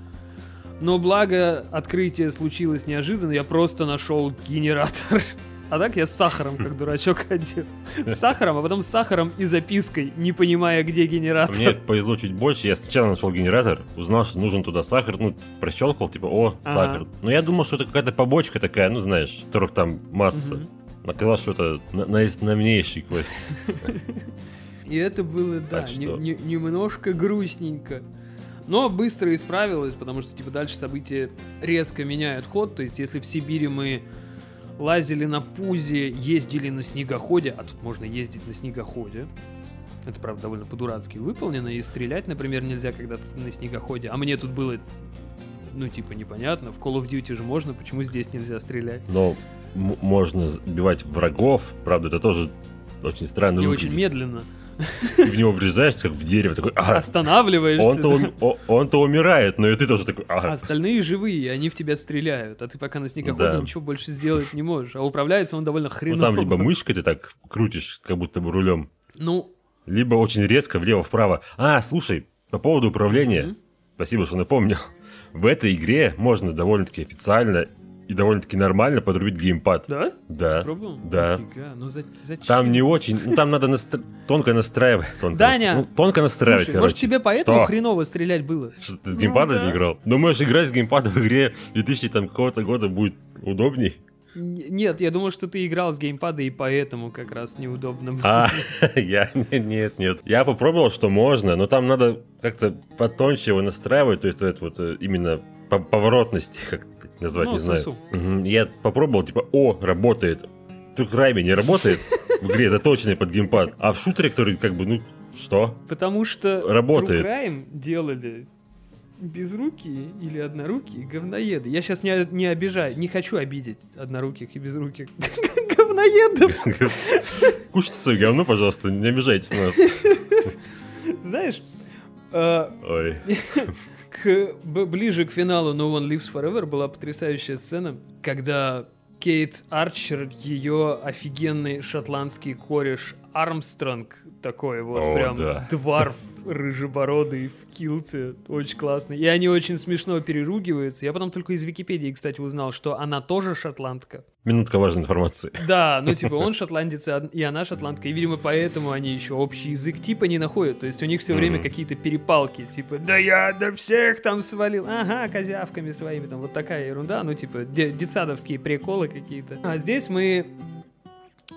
Но благо открытие случилось неожиданно, я просто нашел генератор. А так я с сахаром, как дурачок, ходил. С сахаром, а потом с сахаром и запиской, не понимая, где генератор. Мне повезло чуть больше. Я сначала нашел генератор, узнал, что нужен туда сахар, ну, прощелкал, типа, о, Ага. сахар. Но я думал, что это какая-то побочка такая, ну, знаешь, которых там масса. Мгм. Оказалось, что это на- наизнамнейший квест. И это было, да, не- не- немножко грустненько. Но быстро исправилось, потому что, типа, дальше события резко меняют ход. То есть, если в Сибири мы лазили на пузе, ездили на снегоходе, а тут можно ездить на снегоходе. Это, правда, довольно по-дурацки выполнено, и стрелять, например, нельзя, когда ты на снегоходе. А мне тут было, ну, типа, непонятно. В Call of Duty же можно, почему здесь нельзя стрелять? Но можно сбивать врагов, правда, это тоже очень странно И выглядит. очень медленно. Ты в него врезаешься, как в дерево, такой, ага, Останавливаешься. он-то, да. ум- о- он-то умирает, но и ты тоже такой, А остальные живые, они в тебя стреляют, а ты пока на снегоходе Да. ничего больше сделать не можешь. А управляется он довольно Ну, хреново. там либо мышкой ты так крутишь, как будто бы рулем, Ну, либо очень резко влево-вправо. А, слушай, по поводу управления, Мгм. спасибо, что напомнил. В этой игре можно довольно-таки официально и довольно-таки нормально подрубить геймпад. да? Да. Пробовал? да. Нифига, ну за- зачем? Там не очень, ну там надо настр- тонко настраивать. Тонко Даня! настра- ну, тонко настраивать, Слушай, короче. может тебе поэтому Что? хреново стрелять было? Что ты с Ну геймпада да. не играл? Думаешь, играть с геймпада в игре 2000 там какого-то года будет удобней? Нет, я думал, что ты играл с геймпада, и поэтому как раз неудобно было. А, я, нет, нет. Я попробовал, что можно, но там надо как-то потоньше его настраивать, то есть вот э, именно по- поворотности, как назвать, Ну, не знаю. Мгм. Я попробовал, типа, о, работает. Только Райми не работает в игре, заточенный под геймпад. А в шутере, который как бы, ну, что? Потому что Работает. True Crime делали безрукие или однорукие говноеды. Я сейчас не, не обижаю, не хочу обидеть одноруких и безруких говноедов. Кушайте свое говно, пожалуйста, не обижайтесь на нас. Знаешь, э, Ой. к, ближе к финалу No One Lives Forever была потрясающая сцена, когда Кейт Арчер, ее офигенный шотландский кореш Армстронг, такой вот О, прям да. дварф рыжебородый в килте, очень классный. И они очень смешно переругиваются. Я потом только из Википедии, кстати, узнал, что она тоже шотландка. Минутка важной информации. Да, ну типа он шотландец, и она шотландка, и, видимо, поэтому они еще общий язык типа не находят. То есть у них все время какие-то перепалки, типа, да я до всех там свалил, ага, козявками своими, там вот такая ерунда, ну типа де- детсадовские приколы какие-то. А здесь мы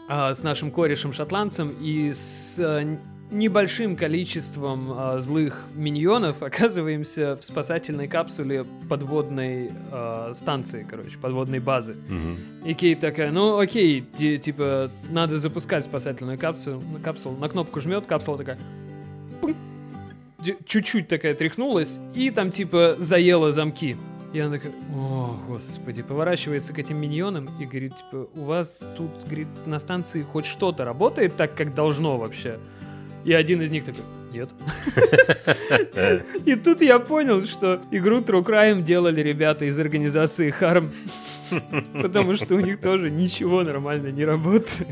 а, с нашим корешем шотландцем и с н- небольшим количеством а, злых миньонов оказываемся в спасательной капсуле подводной а, станции, короче, подводной базы. Мгм. И Кейт такая, ну окей, ти- типа, надо запускать спасательную капсулу, капсулу на кнопку жмет, капсула такая, чуть-чуть такая тряхнулась, и там типа заела замки. И она такая, о, господи, поворачивается к этим миньонам и говорит, типа, у вас тут, говорит, на станции хоть что-то работает так, как должно вообще? И один из них такой, нет. И тут я понял, что игру True Crime делали ребята из организации Harm. Потому что у них тоже ничего нормально не работает.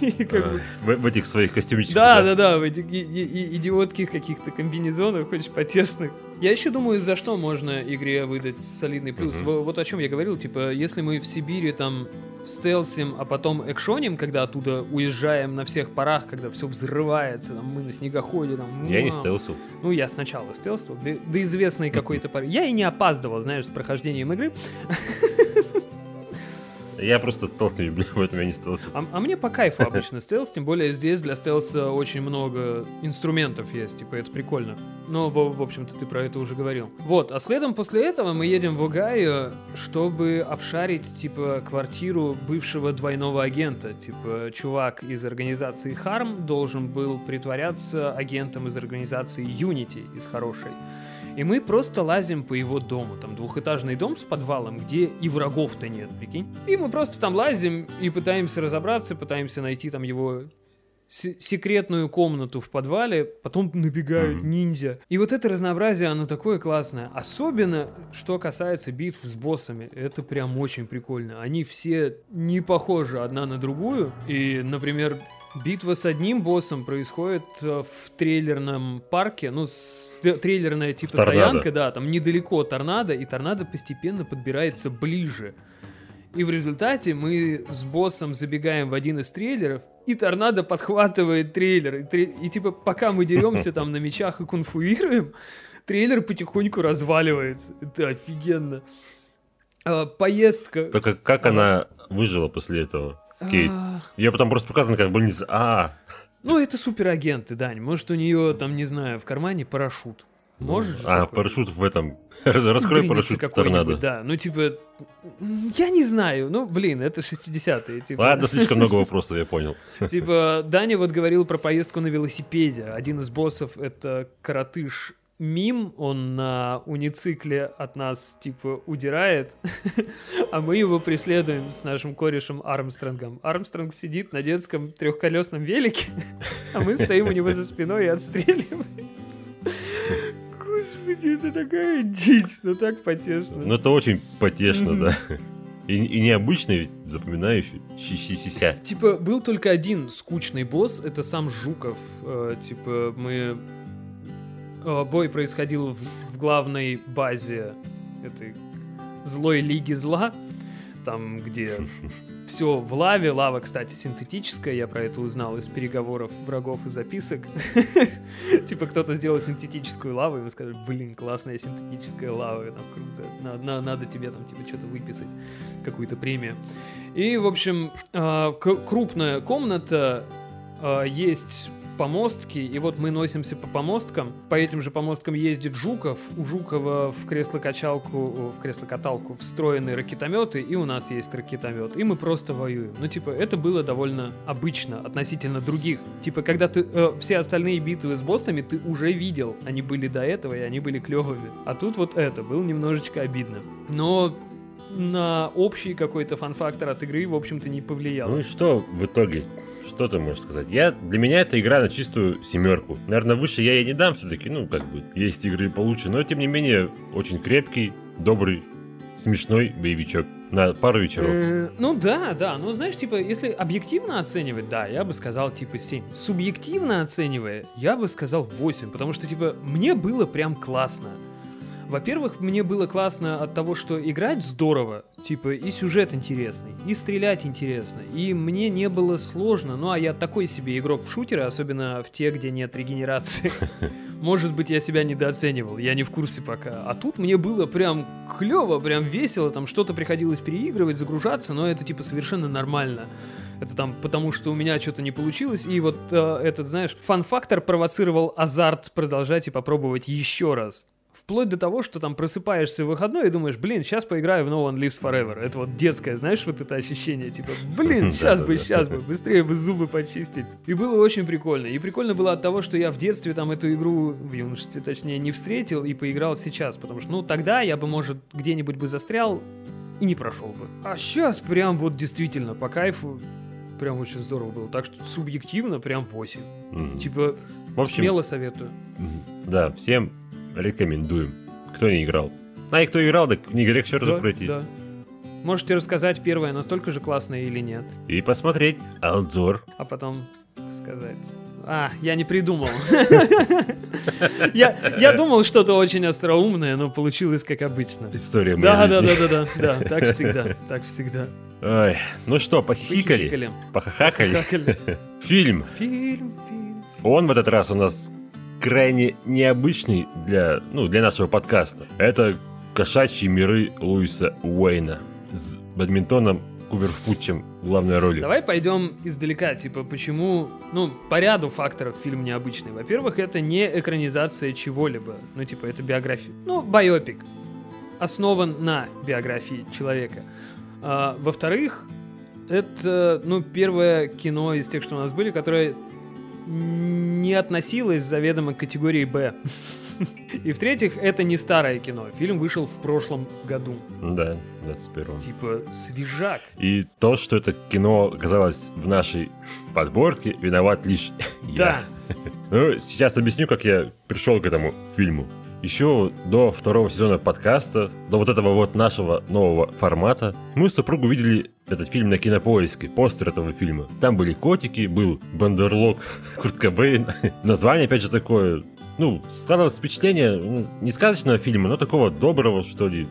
Бы- В, этих своих костюмчиках. Да, да, да, в этих идиотских каких-то комбинезонах, очень потешных. Я еще думаю, за что можно игре выдать солидный плюс. Вот о чем я говорил, типа, если мы в Сибири там стелсим, а потом экшоним, когда оттуда уезжаем на всех парах, когда все взрывается, там, мы на снегоходе, там, Я не стелсил. Ну, я сначала стелсил, до, до известной какой-то поры. Я и не опаздывал, знаешь, с прохождением игры. Я просто стелсил, блин, поэтому я не стелсил. А, а мне по кайфу обычно стелс, тем более здесь для стелса очень много инструментов есть, типа это прикольно. Но, в, в общем-то, ты про это уже говорил. Вот, а следом после этого мы едем в Огайо, чтобы обшарить, типа, квартиру бывшего двойного агента. Типа, чувак из организации Harm должен был притворяться агентом из организации Unity, из хорошей. И мы просто лазим по его дому. Там двухэтажный дом с подвалом, где и врагов-то нет, прикинь. И мы просто там лазим и пытаемся разобраться, пытаемся найти там его се- секретную комнату в подвале, потом набегают Мгм. ниндзя. И вот это разнообразие, оно такое классное. Особенно, что касается битв с боссами. Это прям очень прикольно. Они все не похожи одна на другую. И, например, битва с одним боссом происходит э, в трейлерном парке. Ну, с- трейлерная типа стоянка, да, там недалеко торнадо, и торнадо постепенно подбирается ближе. И в результате мы с боссом забегаем в один из трейлеров, и торнадо подхватывает трейлер. И, тре- и типа пока мы деремся там на мечах и кунфуируем, трейлер потихоньку разваливается. Это офигенно. А, поездка. Только как она выжила после этого, Кейт? Ее потом просто показано, как в больнице. А, ну, это суперагенты, Дань. Может, у нее там, не знаю, в кармане парашют. Можешь? же а такое? парашют в этом. Раскрой парашют в торнадо. Да, ну типа, я не знаю, ну блин, это 60-е. Типа. Ладно, слишком много вопросов, я понял. Типа, Даня вот говорил про поездку на велосипеде. Один из боссов — это коротыш Мим, он на уницикле от нас, типа, удирает, а мы его преследуем с нашим корешем Армстронгом. Армстронг сидит на детском трехколесном велике, а мы стоим у него за спиной и отстреливаемся. Господи, это такая дичь, но так потешно. Ну, это очень потешно, да. И, и необычный, ведь, запоминающий. Щи-щи-ся. Типа, был только один скучный босс, это сам Жуков. Э, типа, мы... э, бой происходил в, в главной базе этой злой лиги зла, там, где все в лаве. Лава, кстати, синтетическая, я про это узнал из переговоров врагов и записок. Типа, кто-то сделал синтетическую лаву, и мы сказали, блин, классная синтетическая лава, там круто, На- на- надо тебе там, типа, что-то выписать, какую-то премию. И, в общем, к- крупная комната, а, есть помостки, и вот мы носимся по помосткам. По этим же помосткам ездит Жуков. У Жукова в кресло-качалку, в кресло-каталку встроены ракетометы, и у нас есть ракетомет. И мы просто воюем. Ну, типа, это было довольно обычно относительно других. Типа, когда ты э, все остальные битвы с боссами ты уже видел. Они были до этого, и они были клевыми. А тут вот это было немножечко обидно. Но на общий какой-то фан-фактор от игры, в общем-то, не повлияло. Ну и что в итоге? Что ты можешь сказать? Я, для меня это игра на чистую семерку. Наверное, выше я ей не дам все-таки. Ну, как бы, есть игры получше. Но, тем не менее, очень крепкий, добрый, смешной боевичок. На пару вечеров. Э, Ну да, да. Ну знаешь, типа, если объективно оценивать, да, я бы сказал типа 7. Субъективно оценивая, я бы сказал 8, потому что, типа, мне было прям классно. Во-первых, мне было классно от того, что играть здорово, типа, и сюжет интересный, и стрелять интересно, и мне не было сложно, ну а я такой себе игрок в шутеры, особенно в те, где нет регенерации. Может быть, я себя недооценивал, я не в курсе пока. А тут мне было прям клево, прям весело, там что-то приходилось переигрывать, загружаться, но это типа совершенно нормально. Это там потому, что у меня что-то не получилось, и вот э, этот, знаешь, фан-фактор провоцировал азарт продолжать и попробовать еще раз. Вплоть до того, что там просыпаешься в выходной и думаешь, блин, сейчас поиграю в No One Lives Forever. Это вот детское, знаешь, вот это ощущение, типа, блин, сейчас бы, сейчас бы, быстрее бы зубы почистить. И было очень прикольно. И прикольно было от того, что я в детстве там эту игру, в юношестве точнее, не встретил и поиграл сейчас. Потому что, ну, тогда я бы, может, где-нибудь бы застрял и не прошел бы. А сейчас прям вот действительно по кайфу прям очень здорово было. Так что субъективно прям 8. Мгм. Типа, В общем, смело советую. да, всем рекомендуем. Кто не играл. А и кто играл, так еще разок Да, пройти. да. Можете рассказать, первое настолько же классное или нет, И посмотреть обзор. а потом сказать. А, я не придумал. Я я думал что-то очень остроумное, но получилось как обычно. История моей Да, да, жизни. да, да, да, да, так всегда, так всегда. Ой, ну что, похихикали, Похихикали. похахакали. Похихикали. Фильм. Фильм, фильм. Он в этот раз у нас крайне необычный для, ну, для нашего подкаста. Это кошачьи миры Луиса Уэйна с бадминтоном Куверфутчем в главной роли. Давай пойдем издалека, типа, почему, ну, по ряду факторов фильм необычный. Во-первых, это не экранизация чего-либо, ну, типа, это биография. Ну, байопик, основан на биографии человека. А, во-вторых, это, ну, первое кино из тех, что у нас были, которое не относилось заведомо к категории «Б». И в-третьих, это не старое кино. Фильм вышел в прошлом году. Да, 21 Типа свежак. И то, что это кино оказалось в нашей подборке, виноват лишь Да. я. Ну, сейчас объясню, как я пришел к этому фильму. Еще до второго сезона подкаста, до вот этого вот нашего нового формата, мы с супругой видели этот фильм на кинопоиске, постер этого фильма. Там были котики, был Бандерлог, Курт Кобейн. Название, опять же, такое, ну, складывалось впечатление, ну, не сказочного фильма, но такого доброго, что ли,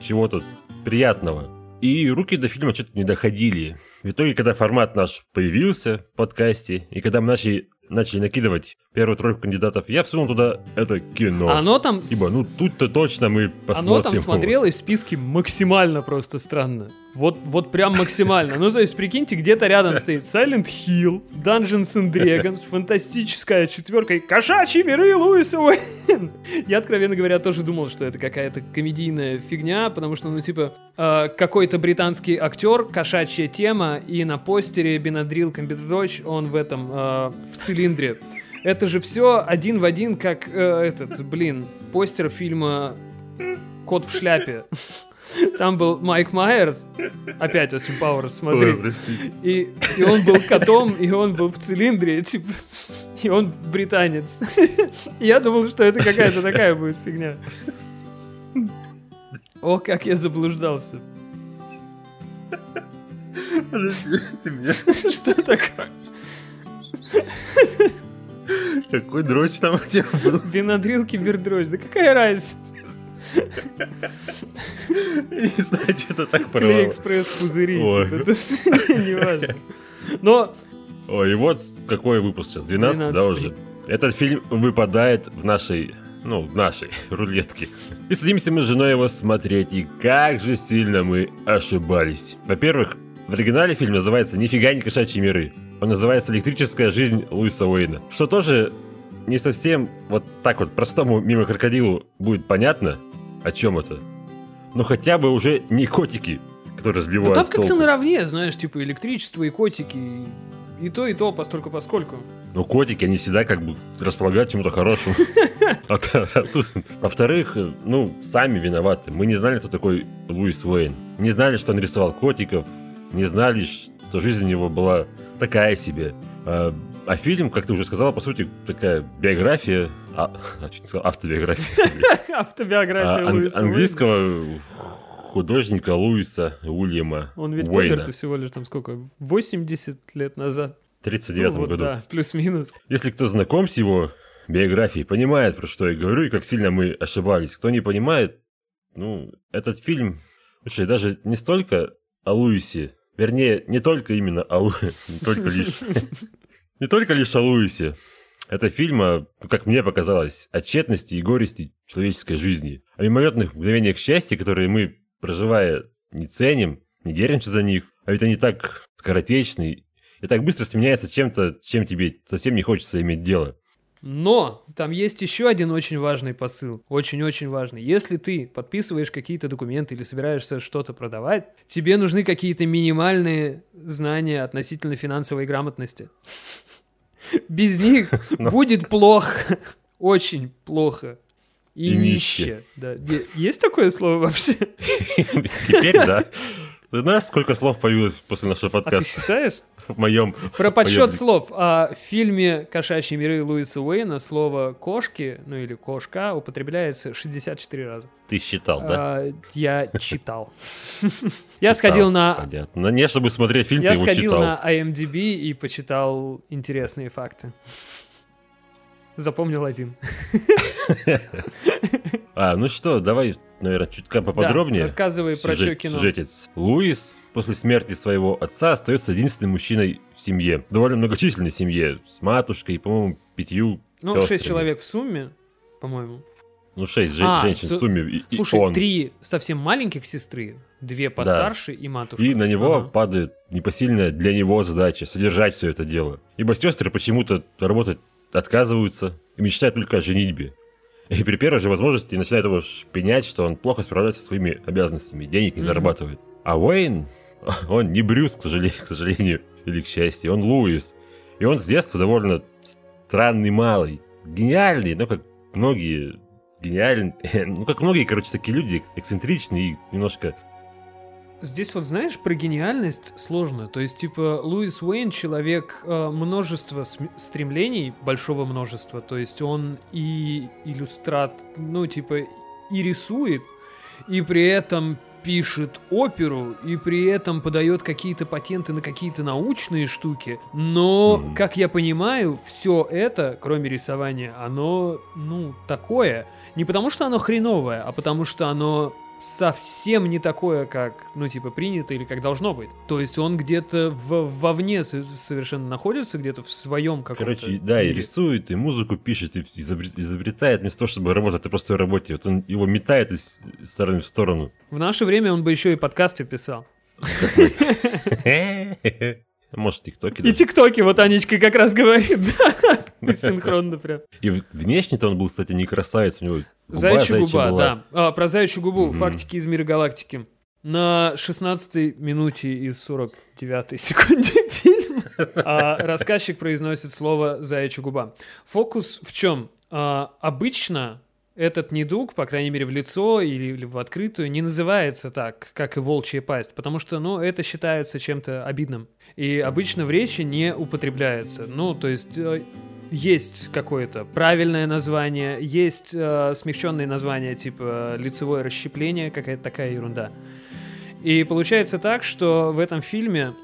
чего-то приятного. И руки до фильма что-то не доходили. В итоге, когда формат наш появился в подкасте, и когда мы начали, начали накидывать первую тройку кандидатов, я всунул туда это кино. Оно там... Ибо, ну тут-то точно мы посмотрим. Оно там смотрелось в списке максимально просто странно. Вот, вот прям максимально. Ну, то есть, прикиньте, где-то рядом стоит Silent Hill, Dungeons and Dragons, фантастическая четверка и кошачьи миры Луиса Уэйн. Я, откровенно говоря, тоже думал, что это какая-то комедийная фигня, потому что, ну, типа, э, какой-то британский актер, кошачья тема, и на постере Бенадрил Камбердотч, он в этом, э, в цилиндре. Это же все один в один, как э, этот, блин, постер фильма Кот в шляпе. Там был Майк Майерс, опять Осим Пауэрс, смотри. Ой. И, и он был котом, и он был в цилиндре, типа, и он британец. Я думал, что это какая-то такая будет фигня. О, как я заблуждался. Подожди, ты меня- Что такое? Какой дрочь там у тебя был? Бенадрил кибердрочь. Да какая разница? Не знаю, что-то так Клей порвало. экспресс пузыри. Типа, это Неважно. Но Ой, и вот какой выпуск сейчас, 12 да, 12-й. уже? Этот фильм выпадает в нашей, ну, в нашей рулетке. И садимся мы с женой его смотреть, и как же сильно мы ошибались. Во-первых, в оригинале фильм называется «Нифига не кошачьи миры». Он называется «Электрическая жизнь Луиса Уэйна». Что тоже не совсем вот так вот простому мимо крокодилу будет понятно, о чем это. Но хотя бы уже не котики, которые да сбивают там с как-то толку. наравне, знаешь, типа электричество и котики. и- то, и то, постольку поскольку. Ну, котики, они всегда как бы располагают чему-то хорошему. А а Во-вторых, ну, сами виноваты. Мы не знали, кто такой Луис Уэйн. Не знали, что он рисовал котиков. Не знали, что жизнь у него была такая себе. А, а фильм, как ты уже сказала, по сути, такая биография... А, а, чуть не сказал, автобиография. А, Автобиография ан- Луиса. Английского художника Луиса Уильяма Он ведь помер-то всего лишь там сколько? 80 лет назад. В 39 Ну вот году. Да, плюс-минус. Если кто знаком с его биографией, понимает, про что я говорю и как сильно мы ошибались. Кто не понимает, ну, этот фильм, слушай, даже не столько о Луисе, вернее, не только именно о Луисе, не только лишь, не только лишь о Луисе. Это фильм, о, как мне показалось, о тщетности и горести человеческой жизни, о мимолетных мгновениях счастья, которые мы, проживая, не ценим, не держимся за них, а ведь они так скоротечны и так быстро сменяется чем-то, чем тебе совсем не хочется иметь дело. Но там есть еще один очень важный посыл. Очень-очень важный. Если ты подписываешь какие-то документы или собираешься что-то продавать, тебе нужны какие-то минимальные знания относительно финансовой грамотности. Без них Ну. будет плохо. Очень плохо. И, И нище. Да. Есть такое слово вообще? Теперь да. Ты знаешь, сколько слов появилось после нашего А ты подкаста считаешь? в моем... Про подсчет Поехали. слов. А, в фильме «Кошачьи миры» Луиса Уэйна слово «кошки», ну или «кошка» употребляется 64 раза. Ты считал, да? А, я читал. Я сходил на... Понятно. Но не чтобы смотреть фильм, ты Я его сходил читал. на IMDb и почитал интересные факты. Запомнил один. А, ну что, давай, наверное, чуть поподробнее. Да, рассказывай про что кино. Сюжетец. Луис после смерти своего отца остается единственным мужчиной в семье. Довольно многочисленной семье. С матушкой и, по-моему, пятью Ну, сестрами. шесть человек в сумме, по-моему. Ну, шесть жен- А, женщин су- в сумме. И, и Слушай, он. три совсем маленьких сестры, две постарше и матушка. И на него Ага. падает непосильная для него задача содержать все это дело. Ибо сестры почему-то работать отказываются и мечтают только о женитьбе. И при первой же возможности начинают его шпинять, что он плохо справляется со своими обязанностями, денег не Мгм. зарабатывает. А Уэйн, он не Брюс, к сожалению, к сожалению, или к счастью, он Луис. И он с детства довольно странный малый, гениальный, но как многие гениальны, ну, как многие, короче, такие люди, эксцентричные и немножко Здесь вот, знаешь, про гениальность сложно. То есть, типа, Луис Уэйн человек э, множества стремлений, большого множества. То есть он и иллюстрат, ну, типа, и рисует, и при этом пишет оперу и при этом подает какие-то патенты на какие-то научные штуки. Но, mm-hmm. как я понимаю, все это, кроме рисования, оно, ну, такое. Не потому что оно хреновое, а потому что оно совсем не такое, как, ну, типа, принято или как должно быть. То есть он где-то в, вовне совершенно находится, где-то в своем каком-то... Короче, да, мире. и рисует, и музыку пишет, и изобретает, вместо того, чтобы работать на простой работе. Вот он его метает из стороны в сторону. В наше время он бы еще и подкасты писал. Может, тиктоки И тиктоки, вот Анечка как раз говорит, да, синхронно прям. И внешне-то он был, кстати, не красавец, у него губа заячья губа, была. да. А, про заячью губу, фактики из мира галактики. На 16 минуте и 49 секунде фильма а, рассказчик произносит слово «заячья губа». Фокус в чем? А, обычно этот недуг, по крайней мере, в лицо или в открытую, не называется так, как и волчья пасть, потому что, ну, это считается чем-то обидным. И обычно в речи не употребляется. Ну, то есть э, есть какое-то правильное название, есть э, смягченные названия, типа лицевое расщепление, какая-то такая ерунда. И получается так, что в этом фильме,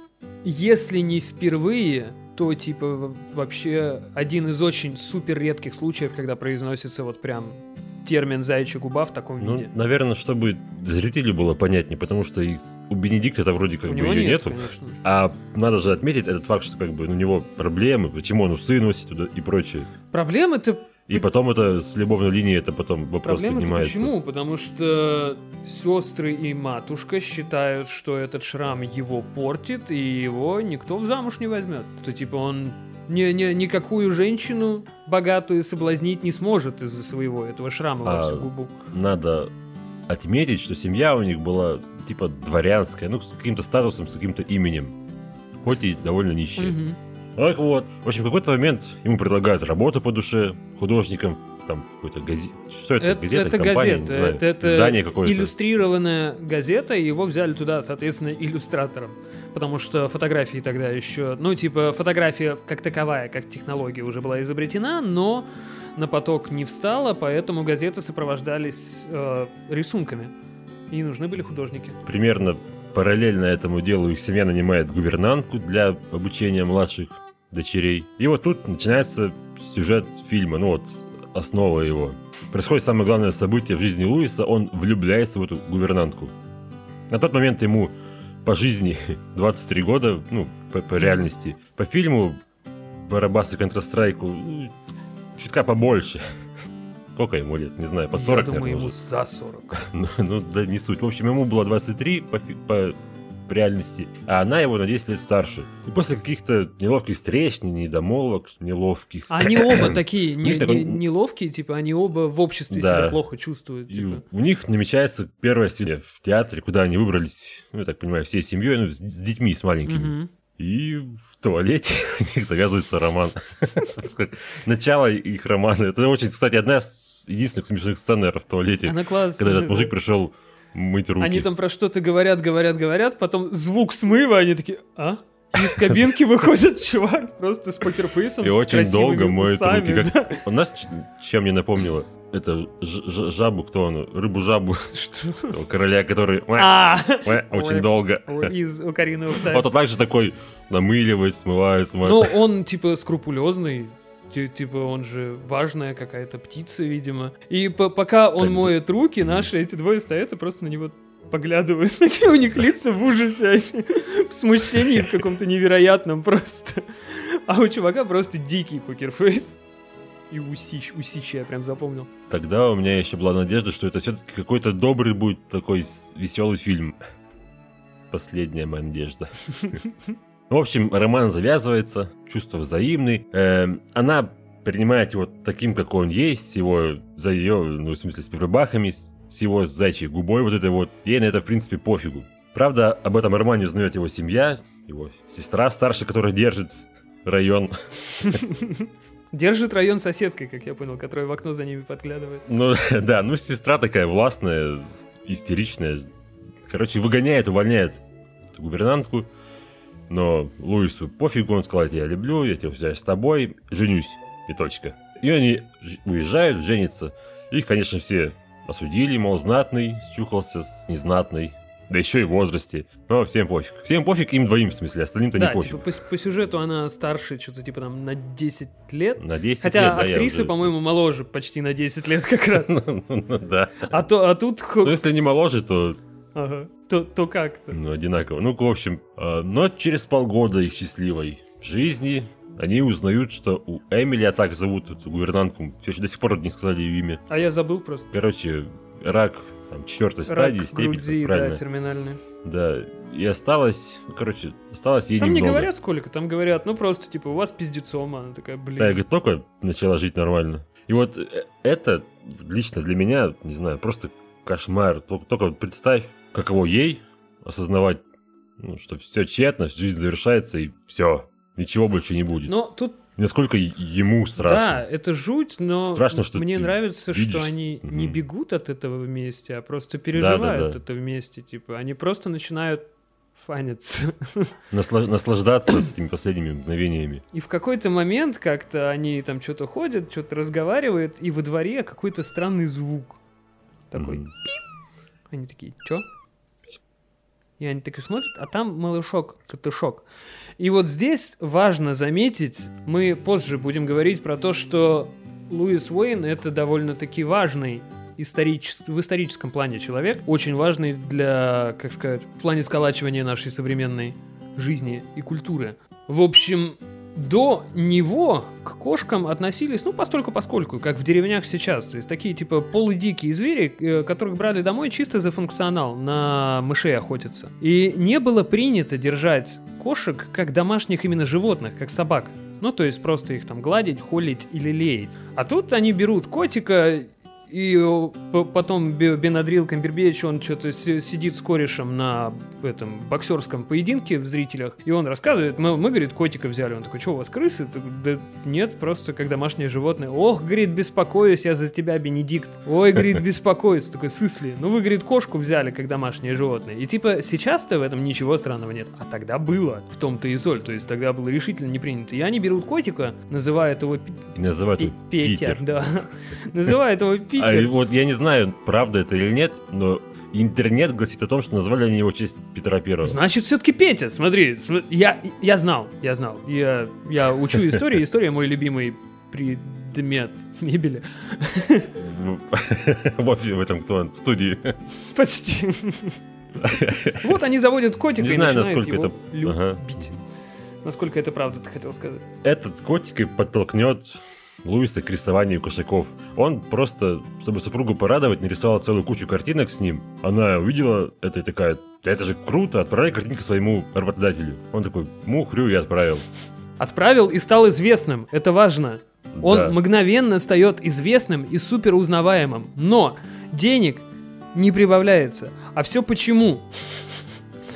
если не впервые, то типа вообще один из очень супер редких случаев, когда произносится вот прям термин «заячья губа» в таком ну, виде. наверное, чтобы зрителю было понятнее, потому что у Бенедикта это вроде как у бы ее нет, нету. Конечно. А надо же отметить этот факт, что как бы у него проблемы, почему он усы носит туда и прочее. Проблемы-то и потом это с любовной линией это потом вопрос Проблема поднимается. почему? Потому что сестры и матушка считают, что этот шрам его портит, и его никто в замуж не возьмет. То типа он ни, ни, никакую женщину богатую соблазнить не сможет из-за своего этого шрама а во всю губу. Надо отметить, что семья у них была типа дворянская, ну, с каким-то статусом, с каким-то именем. Хоть и довольно нищая. Угу. Так вот. В общем, в какой-то момент ему предлагают работу по душе художником, там какой-то газет. Что это? это газета, это компания, газета, знаю, это, это издание какое-то. Иллюстрированная газета, и его взяли туда, соответственно, иллюстратором потому что фотографии тогда еще, ну, типа, фотография как таковая, как технология уже была изобретена, но на поток не встала, поэтому газеты сопровождались э, рисунками. И нужны были художники. Примерно параллельно этому делу их семья нанимает гувернантку для обучения младших дочерей. И вот тут начинается сюжет фильма, ну вот основа его. Происходит самое главное событие в жизни Луиса, он влюбляется в эту гувернантку. На тот момент ему по жизни 23 года, ну, по, по реальности. По фильму Барабас и Counter-Strike чутка побольше. Сколько ему лет? Не знаю, по 40, Я думаю, ему за 40. ну, ну, да не суть. В общем, ему было 23 по, по реальности, а она его на 10 лет старше. И после каких-то неловких встреч, недомолвок, неловких... Они оба такие не, такой... не, неловкие, типа, они оба в обществе да. себя плохо чувствуют. Типа. у них намечается первая свидание в театре, куда они выбрались, ну, я так понимаю, всей семьей, ну, с, с детьми, с маленькими. Угу. И в туалете у них завязывается роман. Начало их романа. Это очень, кстати, одна из единственных смешных сцен, наверное, в туалете. Она классная. Когда этот мужик пришел мыть руки. Они там про что-то говорят, говорят, говорят, потом звук смыва, они такие, а? Из кабинки выходит чувак просто с покерфейсом, И очень долго моет руки. Как... У нас чем мне напомнило? Это жабу, кто он? Рыбу-жабу. Что? Короля, который а! очень долго. Из Укарины Вот он также такой намыливает, смывает, смывает. Ну, он типа скрупулезный, типа он же важная какая-то птица, видимо. И пока он так, моет руки, наши эти двое стоят и просто на него поглядывают. Такие у них лица в ужасе, в смущении в каком-то невероятном просто. А у чувака просто дикий покерфейс. И усич, усич я прям запомнил. Тогда у меня еще была надежда, что это все-таки какой-то добрый будет такой веселый фильм. Последняя моя надежда. В общем, роман завязывается, чувства взаимны. Э, она принимает его таким, какой он есть, с его, за ее, ну, в смысле, с прибахами, с его зайчьей губой вот это вот. Ей на это, в принципе, пофигу. Правда, об этом романе узнает его семья, его сестра старшая, которая держит район. Держит район соседкой, как я понял, которая в окно за ними подглядывает. Ну, да, ну сестра такая властная, истеричная. Короче, выгоняет, увольняет гувернантку. Но Луису пофигу, он сказал, я тебя люблю, я тебя взял с тобой, женюсь, и точка. И они уезжают, женятся. Их, конечно, все осудили, мол, знатный, счухался с незнатной. Да еще и в возрасте. Но всем пофиг. Всем пофиг, им двоим, в смысле, остальным-то да, не пофиг. типа по, по сюжету она старше, что-то типа там на 10 лет. На 10 Хотя лет, да, я актрисы, уже- по-моему, моложе почти на 10 лет как раз. Ну, ну, да. А, а тут... Ну, если не моложе, то Ага. То, то как-то. Ну, одинаково. Ну, в общем, э, но через полгода их счастливой жизни они узнают, что у Эмили, а так зовут эту гувернантку, все еще до сих пор не сказали ее имя. А я забыл просто. Короче, рак там, четвертой Рак стадии, степени, груди, как да, правильно. терминальный. Да, и осталось, короче, осталось ей Там не немного. говорят сколько, там говорят, ну просто, типа, у вас пиздецом, она такая, блин. Да, я говорю, только начала жить нормально. И вот э, это лично для меня, не знаю, просто кошмар. Только, только вот представь, каково ей осознавать, ну, что все тщетно, жизнь завершается и все, ничего больше не будет. Но тут, Насколько ему да, страшно. это жуть, но Страшно, что мне нравится, что видишь они с- не бегут от этого вместе, а просто переживают да. это вместе, типа, они просто начинают фаниться. Насла- наслаждаться этими последними мгновениями. И в какой-то момент как-то они там что-то ходят, что-то разговаривают, и во дворе какой-то странный звук. Такой. Мгм. Они такие, чё? И они такие смотрят, а там малышок, котышок. И вот здесь важно заметить, мы позже будем говорить про то, что Луис Уэйн это довольно-таки важный историчес- в историческом плане человек, очень важный для, как сказать, в плане сколачивания нашей современной жизни и культуры. В общем, до него к кошкам относились, ну, постольку поскольку, как в деревнях сейчас. То есть такие, типа, полудикие звери, э, которых брали домой чисто за функционал, на мышей охотиться. И не было принято держать кошек как домашних именно животных, как собак. Ну, то есть просто их там гладить, холить или леять. А тут они берут котика, и э, потом Бе- Бенадрил Камбербеч, он что-то сидит с корешем на этом боксерском поединке в зрителях, и он рассказывает, мы, мы, говорит, котика взяли. Он такой, что, у вас крысы? Да нет, просто как домашнее животное. Ох, говорит, беспокоюсь я за тебя, Бенедикт. Ой, говорит, беспокоюсь. Такой, сысли. Ну, вы, говорит, кошку взяли как домашнее животное. И типа сейчас-то в этом ничего странного нет. А тогда было. В том-то и соль. То есть тогда было решительно не принято. И они берут котика, называют его И называют его Петя. Питер. Да. Называют его А Питер. вот я не знаю, правда это или нет, но интернет гласит о том, что назвали они его в честь Петра Первого. Значит, все-таки Петя, смотри, см- я, я знал, я знал. Я, я учу историю, история мой любимый предмет мебели. В в этом кто он? В студии. Почти. Вот они заводят котика Не и знаю, начинают насколько его это- ага. любить. Насколько это правда, ты хотел сказать. Этот котик и подтолкнет Луиса к рисованию кошаков. Он просто, чтобы супругу порадовать, нарисовал целую кучу картинок с ним. Она увидела это и такая, «Да это же круто, отправляй картинки своему работодателю. Он такой, мухрю и отправил. Отправил и стал известным, это важно. Он Да. мгновенно стает известным и супер узнаваемым. Но денег не прибавляется. А все почему?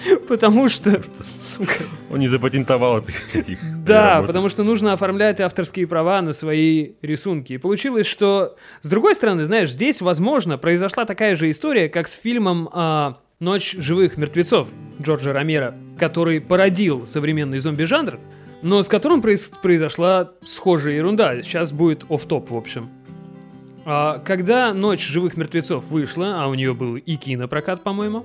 Потому что, сука, Он не запатентовал этих. Да, потому что нужно оформлять авторские права на свои рисунки. И получилось, что, с другой стороны, знаешь, здесь, возможно, произошла такая же история, как с фильмом а, «Ночь живых мертвецов» Джорджа Ромера, который породил современный зомби-жанр, но с которым произ- произошла схожая ерунда. Сейчас будет оф топ в общем. А, когда «Ночь живых мертвецов» вышла, а у нее был и кинопрокат, по-моему,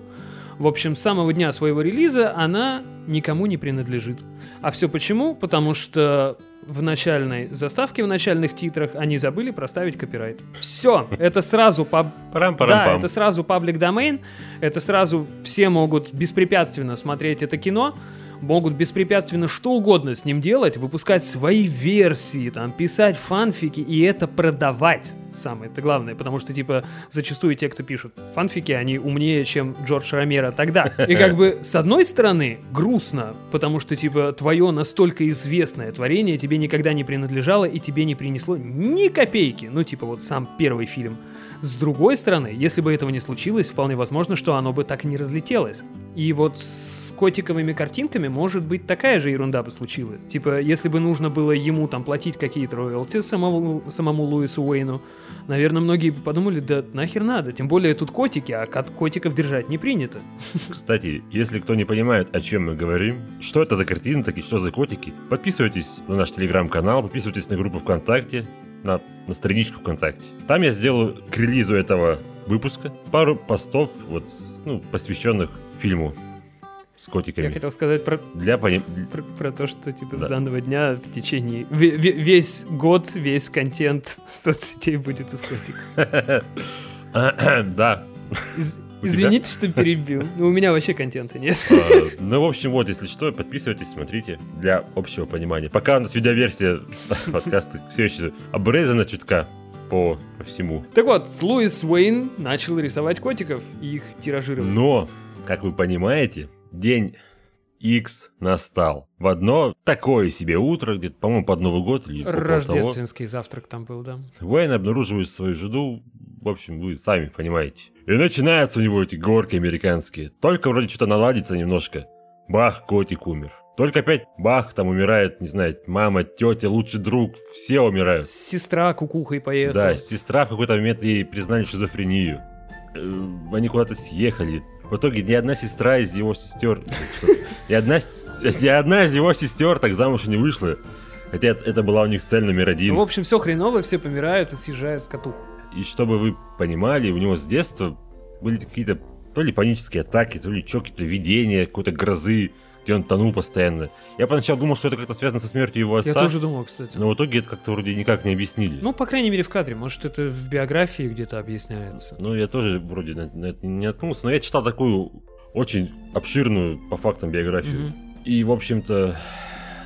в общем, с самого дня своего релиза она никому не принадлежит. А все почему? Потому что в начальной заставке, в начальных титрах они забыли проставить копирайт. Все, это сразу паб... Да, Парам-парам-пам. это сразу паблик домен, это сразу все могут беспрепятственно смотреть это кино, могут беспрепятственно что угодно с ним делать, выпускать свои версии, там, писать фанфики и это продавать. Самое это главное, потому что, типа, зачастую те, кто пишут фанфики, они умнее, чем Джордж Ромеро тогда. И как бы, с одной стороны, грустно, потому что, типа, твое настолько известное творение тебе никогда не принадлежало и тебе не принесло ни копейки. Ну, типа, вот сам первый фильм. С другой стороны, если бы этого не случилось, вполне возможно, что оно бы так и не разлетелось. И вот с котиковыми картинками, может быть, такая же ерунда бы случилась. Типа, если бы нужно было ему там платить какие-то роялти самому, самому Луису Уэйну, наверное, многие бы подумали, да нахер надо. Тем более тут котики, а кот котиков держать не принято. Кстати, если кто не понимает, о чем мы говорим, что это за картины такие, что за котики, подписывайтесь на наш телеграм-канал, подписывайтесь на группу ВКонтакте, на, на страничку ВКонтакте. Там я сделаю к релизу этого выпуска пару постов, вот, ну, посвященных фильму с котиками. Я хотел сказать про, Для поним... про, про то, что типа с Да. данного дня в течение ве- ве- весь год весь контент соцсетей будет из котиков. Да. Из- Тебя? Извините, что перебил. Ну, у меня вообще контента нет. А, Ну, в общем, вот, если что, подписывайтесь, смотрите, для общего понимания. Пока у нас видеоверсия подкаста все еще обрезана чутка по, всему. Так вот, Луис Уэйн начал рисовать котиков и их тиражировать. Но, как вы понимаете, день X настал. В одно такое себе утро, где-то, по-моему, под Новый год или около того, Рождественский завтрак там был, да. Уэйн обнаруживает свою жену, в общем, вы сами понимаете. И начинаются у него эти горки американские. Только вроде что-то наладится немножко. Бах, котик умер. Только опять бах, там умирает, не знаю, мама, тетя, лучший друг, все умирают. Сестра кукухой поехала. Да, сестра в какой-то момент ей признали шизофрению. Э, Они куда-то съехали. В итоге ни одна сестра из его сестер... Ни одна, ни одна из его сестер так замуж не вышла. Хотя это была у них цель номер один. Ну, в общем, все хреново, все помирают и съезжают с катух. И чтобы вы понимали, у него с детства были какие-то то ли панические атаки, то ли что, какие-то видения, какой-то грозы, где он тонул постоянно. Я поначалу думал, что это как-то связано со смертью его отца. Я тоже думал, кстати. Но в итоге это как-то вроде никак не объяснили. Ну, по крайней мере, в кадре. Может, это в биографии где-то объясняется. Ну, я тоже вроде на, на это не наткнулся, но я читал такую очень обширную по фактам биографию. Мгм. И, в общем-то,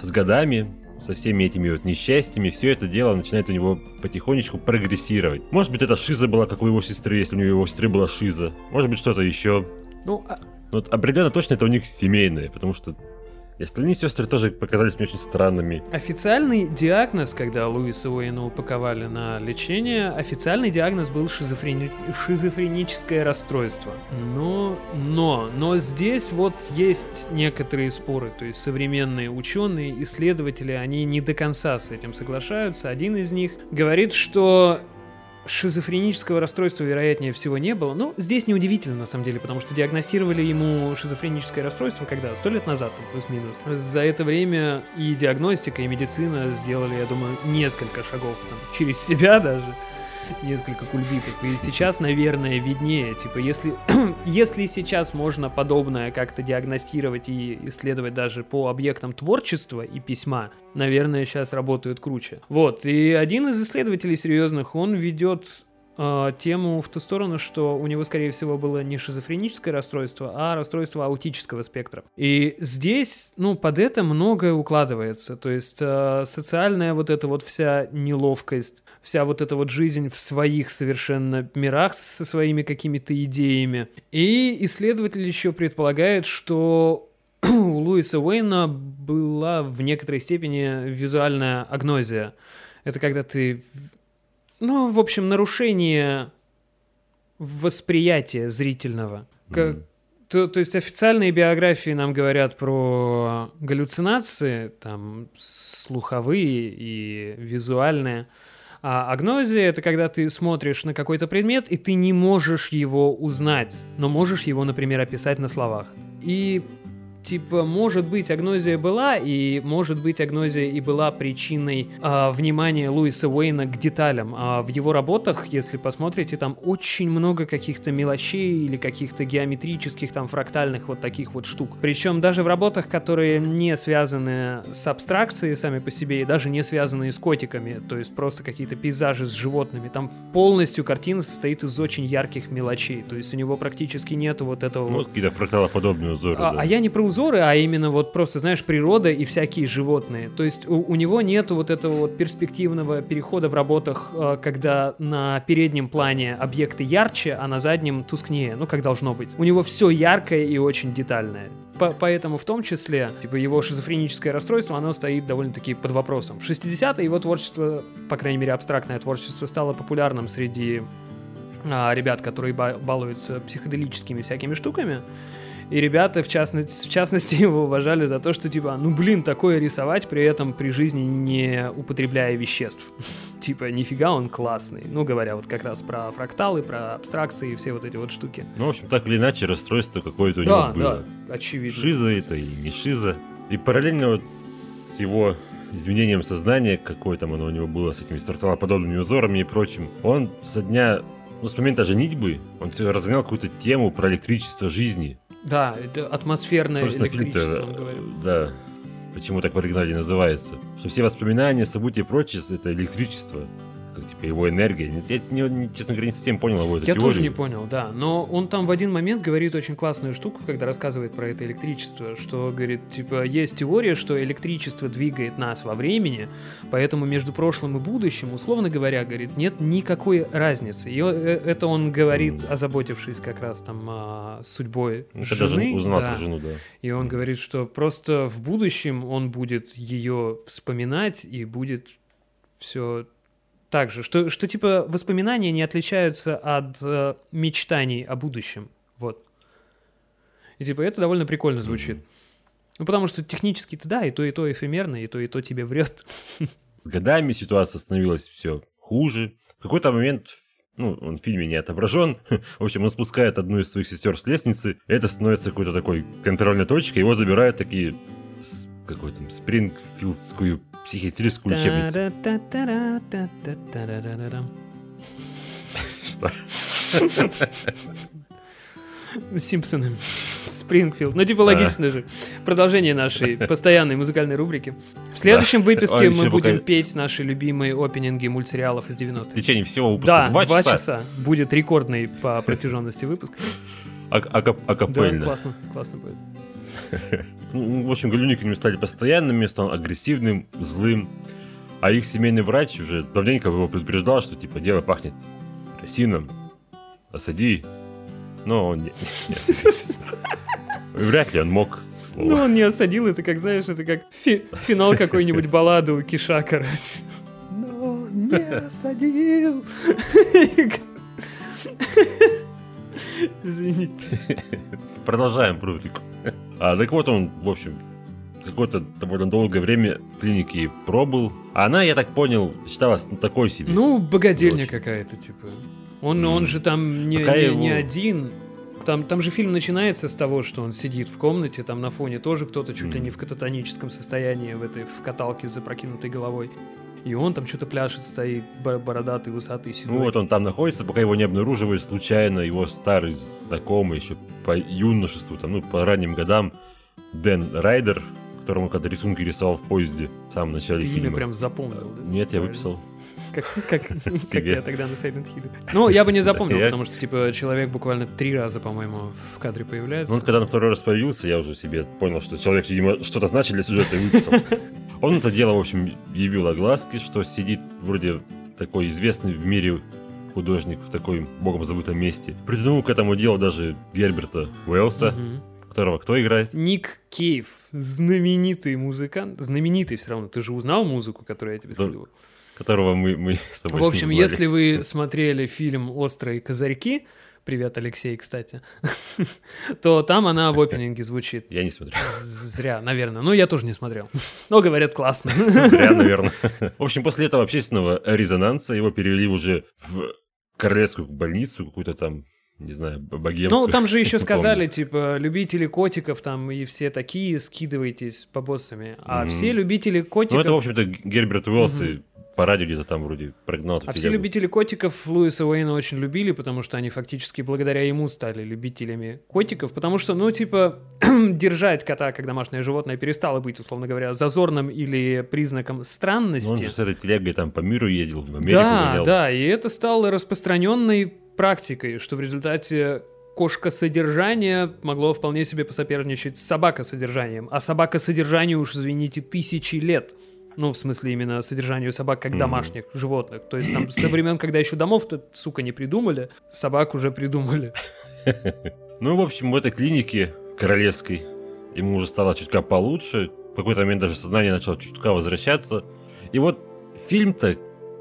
с годами, со всеми этими вот несчастьями, все это дело начинает у него потихонечку прогрессировать. Может быть, это шиза была, как у его сестры, если у него его сестры была шиза. Может быть, что-то еще. Ну, а- вот определенно точно это у них семейное, потому что и остальные сестры тоже показались мне очень странными. Официальный диагноз, когда Луиса Уэйна упаковали на лечение, официальный диагноз был шизофрени- шизофреническое расстройство. Но, но, но здесь вот есть некоторые споры, то есть современные ученые, исследователи, они не до конца с этим соглашаются. Один из них говорит, что шизофренического расстройства, вероятнее всего, не было. Ну, здесь неудивительно, на самом деле, потому что диагностировали ему шизофреническое расстройство когда? Сто лет назад, там, плюс-минус. За это время и диагностика, и медицина сделали, я думаю, несколько шагов там, через себя даже несколько кульбитов. И сейчас, наверное, виднее. Типа, если, если сейчас можно подобное как-то диагностировать и исследовать даже по объектам творчества и письма, наверное, сейчас работают круче. Вот. И один из исследователей серьезных, он ведет э, тему в ту сторону, что у него, скорее всего, было не шизофреническое расстройство, а расстройство аутического спектра. И здесь, ну, под это многое укладывается. То есть э, социальная вот эта вот вся неловкость, вся вот эта вот жизнь в своих совершенно мирах со своими какими-то идеями. И исследователь еще предполагает, что у Луиса Уэйна была в некоторой степени визуальная агнозия. Это когда ты ну, в общем, нарушение восприятия зрительного. Как- то, то есть официальные биографии нам говорят про галлюцинации, там, слуховые и визуальные. А агнозия — это когда ты смотришь на какой-то предмет, и ты не можешь его узнать, но можешь его, например, описать на словах. И типа, может быть, агнозия была, и может быть, агнозия и была причиной а, внимания Луиса Уэйна к деталям. А в его работах, если посмотрите, там очень много каких-то мелочей или каких-то геометрических, там, фрактальных вот таких вот штук. Причем даже в работах, которые не связаны с абстракцией сами по себе, и даже не связанные с котиками, то есть просто какие-то пейзажи с животными, там полностью картина состоит из очень ярких мелочей. То есть у него практически нету вот этого Ну, вот какие-то фракталоподобные узоры. а, да. а я не про узоры, а именно вот просто, знаешь, природа и всякие животные. То есть у, у него нету вот этого вот перспективного перехода в работах, э, когда на переднем плане объекты ярче, а на заднем тускнее, ну как должно быть. У него все яркое и очень детальное. По- поэтому в том числе, типа, его шизофреническое расстройство, оно стоит довольно-таки под вопросом. В 60-е его творчество, по крайней мере, абстрактное творчество, стало популярным среди а, ребят, которые ба- балуются психоделическими всякими штуками. И ребята, в частности, в частности, его уважали за то, что, типа, ну, блин, такое рисовать, при этом при жизни не употребляя веществ. типа, нифига он классный. Ну, говоря вот как раз про фракталы, про абстракции и все вот эти вот штуки. Ну, в общем, так или иначе, расстройство какое-то у Да, него было. да, очевидно. Шиза это или не шиза. И параллельно вот с его изменением сознания, какое там оно у него было с этими старталоподобными узорами и прочим, он со дня, ну, с момента женитьбы, он разгонял какую-то тему про электричество жизни. Да, это атмосферное Собственно, электричество, он говорил. да, почему так в оригинале называется. Что все воспоминания, события и прочее, это электричество. Типа, его энергия. Я, не- честно говоря, не совсем понял его эту Я теорию. тоже не понял, да. Но он там в один момент говорит очень классную штуку, когда рассказывает про это электричество, что, говорит, типа, есть теория, что электричество двигает нас во времени, поэтому между прошлым и будущим, условно говоря, говорит, нет никакой разницы. И э, это он говорит, озаботившись как раз там а, судьбой когда жены. жен- узнал да. жену, да. И он говорит, что просто в будущем он будет ее вспоминать и будет все так же. Что, что типа воспоминания не отличаются от э, мечтаний о будущем. Вот. И типа это довольно прикольно звучит. Ну, потому что технически-то да, и то, и то эфемерно, и то, и то тебе врет. С годами ситуация становилась все хуже. В какой-то момент, ну, он в фильме не отображен. В общем, он спускает одну из своих сестер с лестницы. Это становится какой-то такой контрольной точкой. Его забирают такие какой там Спрингфилдскую психиатрическую учебницу. Симпсоны. Спрингфилд. Ну, типа, логично же. Продолжение нашей постоянной музыкальной рубрики. В следующем выпуске мы будем петь наши любимые опенинги мультсериалов из 90-х. В течение всего выпуска Да, два часа. Будет рекордный по протяженности выпуск. А Акапельно. А да, классно, классно будет. Ну, в общем, галюниками стали постоянными, стал агрессивным, злым. А их семейный врач уже давненько его предупреждал, что типа дело пахнет керосином, осади. Но он не, не осадил. Вряд ли он мог, к слову. Ну, он не осадил, это как, знаешь, это как фи- финал какой-нибудь баллады у Киша, короче. Но не осадил. Извините. Продолжаем рубрику. А, так вот он, в общем, какое-то довольно долгое время в клинике пробыл. А она, я так понял, считалась ну, такой себе. Ну, богадельня какая-то, типа. Он, М. он же там не, Пока не- его- не один. Там, там же фильм начинается с того, что он сидит в комнате, там на фоне тоже кто-то чуть ли Мгм. не в кататоническом состоянии, в этой в каталке с запрокинутой головой. И он там что-то пляшет, стоит, бо- бородатый, усатый, седой. Ну вот он там находится, пока его не обнаруживает случайно его старый знакомый еще по юношеству, там, ну, по ранним годам, Дэн Райдер, которому когда рисунки рисовал в поезде в самом начале Ты фильма. имя прям запомнил, да? Нет, я Правильно. выписал. Как, как, как я тогда на Silent Hill. Ну, я бы не запомнил, Я- потому что, типа, человек буквально три раза, по-моему, в кадре появляется. Ну, когда на второй раз появился, я уже себе понял, что человек, видимо, что-то значит для сюжета и выписал. Он это дело, в общем, явил огласки, что сидит вроде такой известный в мире художник в такой богом забытом месте. Придумал к этому делу даже Герберта Уэллса, которого кто играет? Ник Кейв, знаменитый музыкант. Знаменитый все равно. Ты же узнал музыку, которую я тебе Да, скидывал? Которого мы, мы с тобой В общем, если вы смотрели фильм «Острые козырьки», привет, Алексей, кстати, то там она в опенинге звучит. Я не смотрел. Зря, наверное. Ну, я тоже не смотрел. Но говорят, классно. Зря, наверное. В общем, после этого общественного резонанса его перевели уже в королевскую больницу, какую-то там, не знаю, богемскую. Ну, там же еще сказали, типа, любители котиков там и все такие, скидывайтесь по боссами. А Мгм. все любители Ну, котиков... это, в общем-то, Герберт Уэллс и по радио где-то там вроде прогнал А все любители котиков Луиса Уэйна очень любили, потому что они фактически благодаря ему стали любителями котиков, потому что, ну, типа, держать кота как домашнее животное перестало быть, условно говоря, зазорным или признаком Ну, он странности. же с этой телегой там по миру ездил, в Америку Да, гонял. да, и это стало распространенной практикой, что в результате кошка-содержание могло вполне себе посоперничать с собака-содержанием. А собака-содержанию уж, извините, тысячи лет. Ну, в смысле, именно содержанию собак как домашних животных. То есть там со времен, когда еще домов-то, сука, не придумали, собак уже придумали. Ну, в общем, в этой клинике королевской ему уже стало чутка получше. В какой-то момент даже сознание начало чутка возвращаться. И вот фильм-то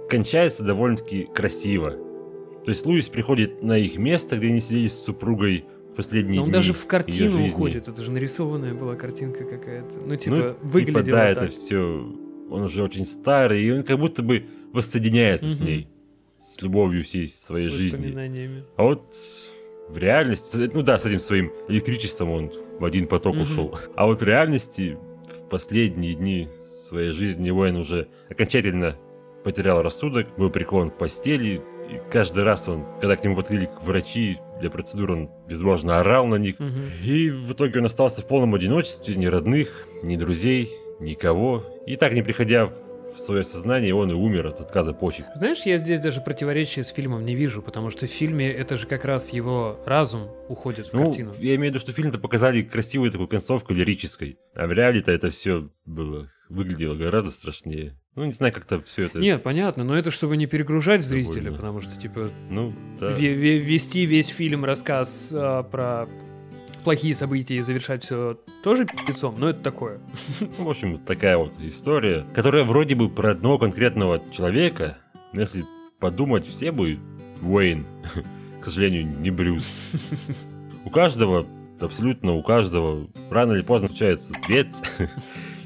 кончается довольно-таки красиво. То есть Луис приходит на их место, где они сидели с супругой в последние Но он дни даже в картину уходит, это же нарисованная была картинка какая-то. Ну, типа, Ну, выглядело типа, да, так. это все. Он уже очень старый, и он как будто бы воссоединяется с Мгм. ней. С любовью всей своей с жизни. А вот в реальности, ну да, с этим своим электричеством он в один поток Мгм. ушел. А вот в реальности в последние дни своей жизни Уэйн уже окончательно потерял рассудок, был прикован к постели, и каждый раз он, когда к нему подходили врачи для процедур, он безбожно орал на них. Мгм. И в итоге он остался в полном одиночестве, ни родных, ни друзей, никого. И так, не приходя в свое сознание, он и умер от отказа почек. Знаешь, я здесь даже противоречия с фильмом не вижу, потому что в фильме это же как раз его разум уходит в Ну, картину. я имею в виду, что фильм-то показали красивую такую концовку лирической. А в реале-то это все было, выглядело гораздо страшнее. Ну, не знаю, как-то все это... Нет, понятно, но это чтобы не перегружать зрителя, Довольно. потому что, типа, Ну, да. ве- ве- вести весь фильм, рассказ а, про плохие события и завершать все тоже пиццом, но это такое. Ну, в общем, такая вот история, которая вроде бы про одного конкретного человека, но если подумать, все бы Уэйн. К сожалению, не Брюс. У каждого, абсолютно у каждого, рано или поздно случается бец.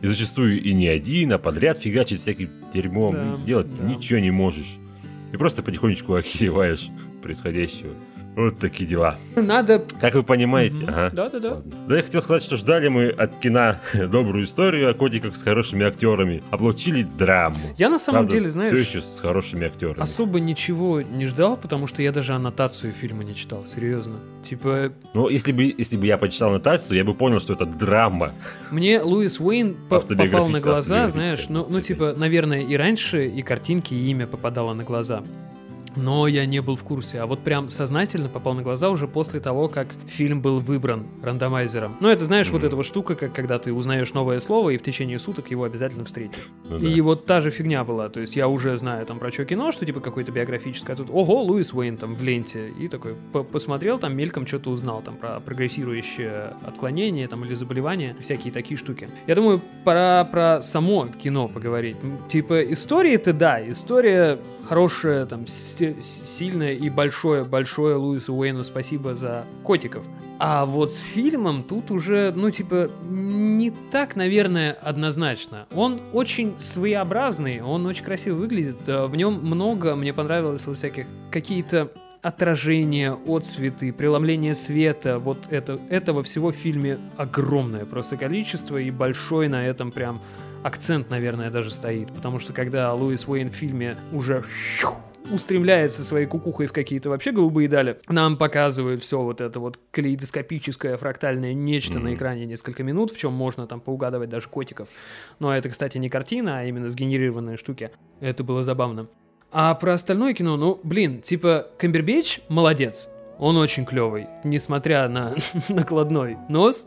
И зачастую и не один, а подряд фигачит всяким дерьмом. Да, сделать да. ничего не можешь. И просто потихонечку охереваешь происходящего. Вот такие дела. Надо... Как вы понимаете, Мгм. ага. Да-да-да. Да, я хотел сказать, что ждали мы от кино добрую историю о котиках с хорошими актерами, а получили драму. Я на самом Правда, деле, знаешь, все еще с хорошими актерами. особо ничего не ждал, потому что я даже аннотацию фильма не читал, серьезно. Типа, Но если бы, если бы я почитал нотацию, я бы понял, что это драма. Мне Луис Уэйн по- попал на глаза, знаешь, ну, ну, типа, наверное, и раньше, и картинки, и имя попадало на глаза. Но я не был в курсе, а вот прям сознательно попал на глаза уже после того, как фильм был выбран рандомайзером. Ну, это, знаешь, вот Мгм. эта вот штука, как когда ты узнаешь новое слово, и в течение суток его обязательно встретишь. Ну да. И вот та же фигня была, то есть я уже знаю там про что кино, что типа какое-то биографическое, а тут, ого, Луис Уэйн там в ленте, и такой по- посмотрел, там мельком что-то узнал, там про прогрессирующее отклонение там или заболевание, всякие такие штуки. Я думаю, пора про само кино поговорить. Типа истории-то да, история хорошая, там, си- с- сильная и большое-большое Луису Уэйну спасибо за котиков. А вот с фильмом тут уже, ну, типа, не так, наверное, однозначно. Он очень своеобразный, он очень красиво выглядит. э, В нем много, мне понравилось, вот всяких какие-то отражения, отцветы, преломление света, вот это, этого всего в фильме огромное просто количество, и большой на этом прям акцент, наверное, даже стоит, потому что когда Луис Уэйн в фильме уже устремляется своей кукухой в какие-то вообще голубые дали, нам показывают все вот это вот калейдоскопическое фрактальное нечто на Мгм. экране несколько минут, в чем можно там поугадывать даже котиков. Но это, кстати, не картина, а именно сгенерированные штуки. Это было забавно. А про остальное кино, ну, блин, типа, Камбербэтч молодец. Он очень клевый, несмотря на накладной нос.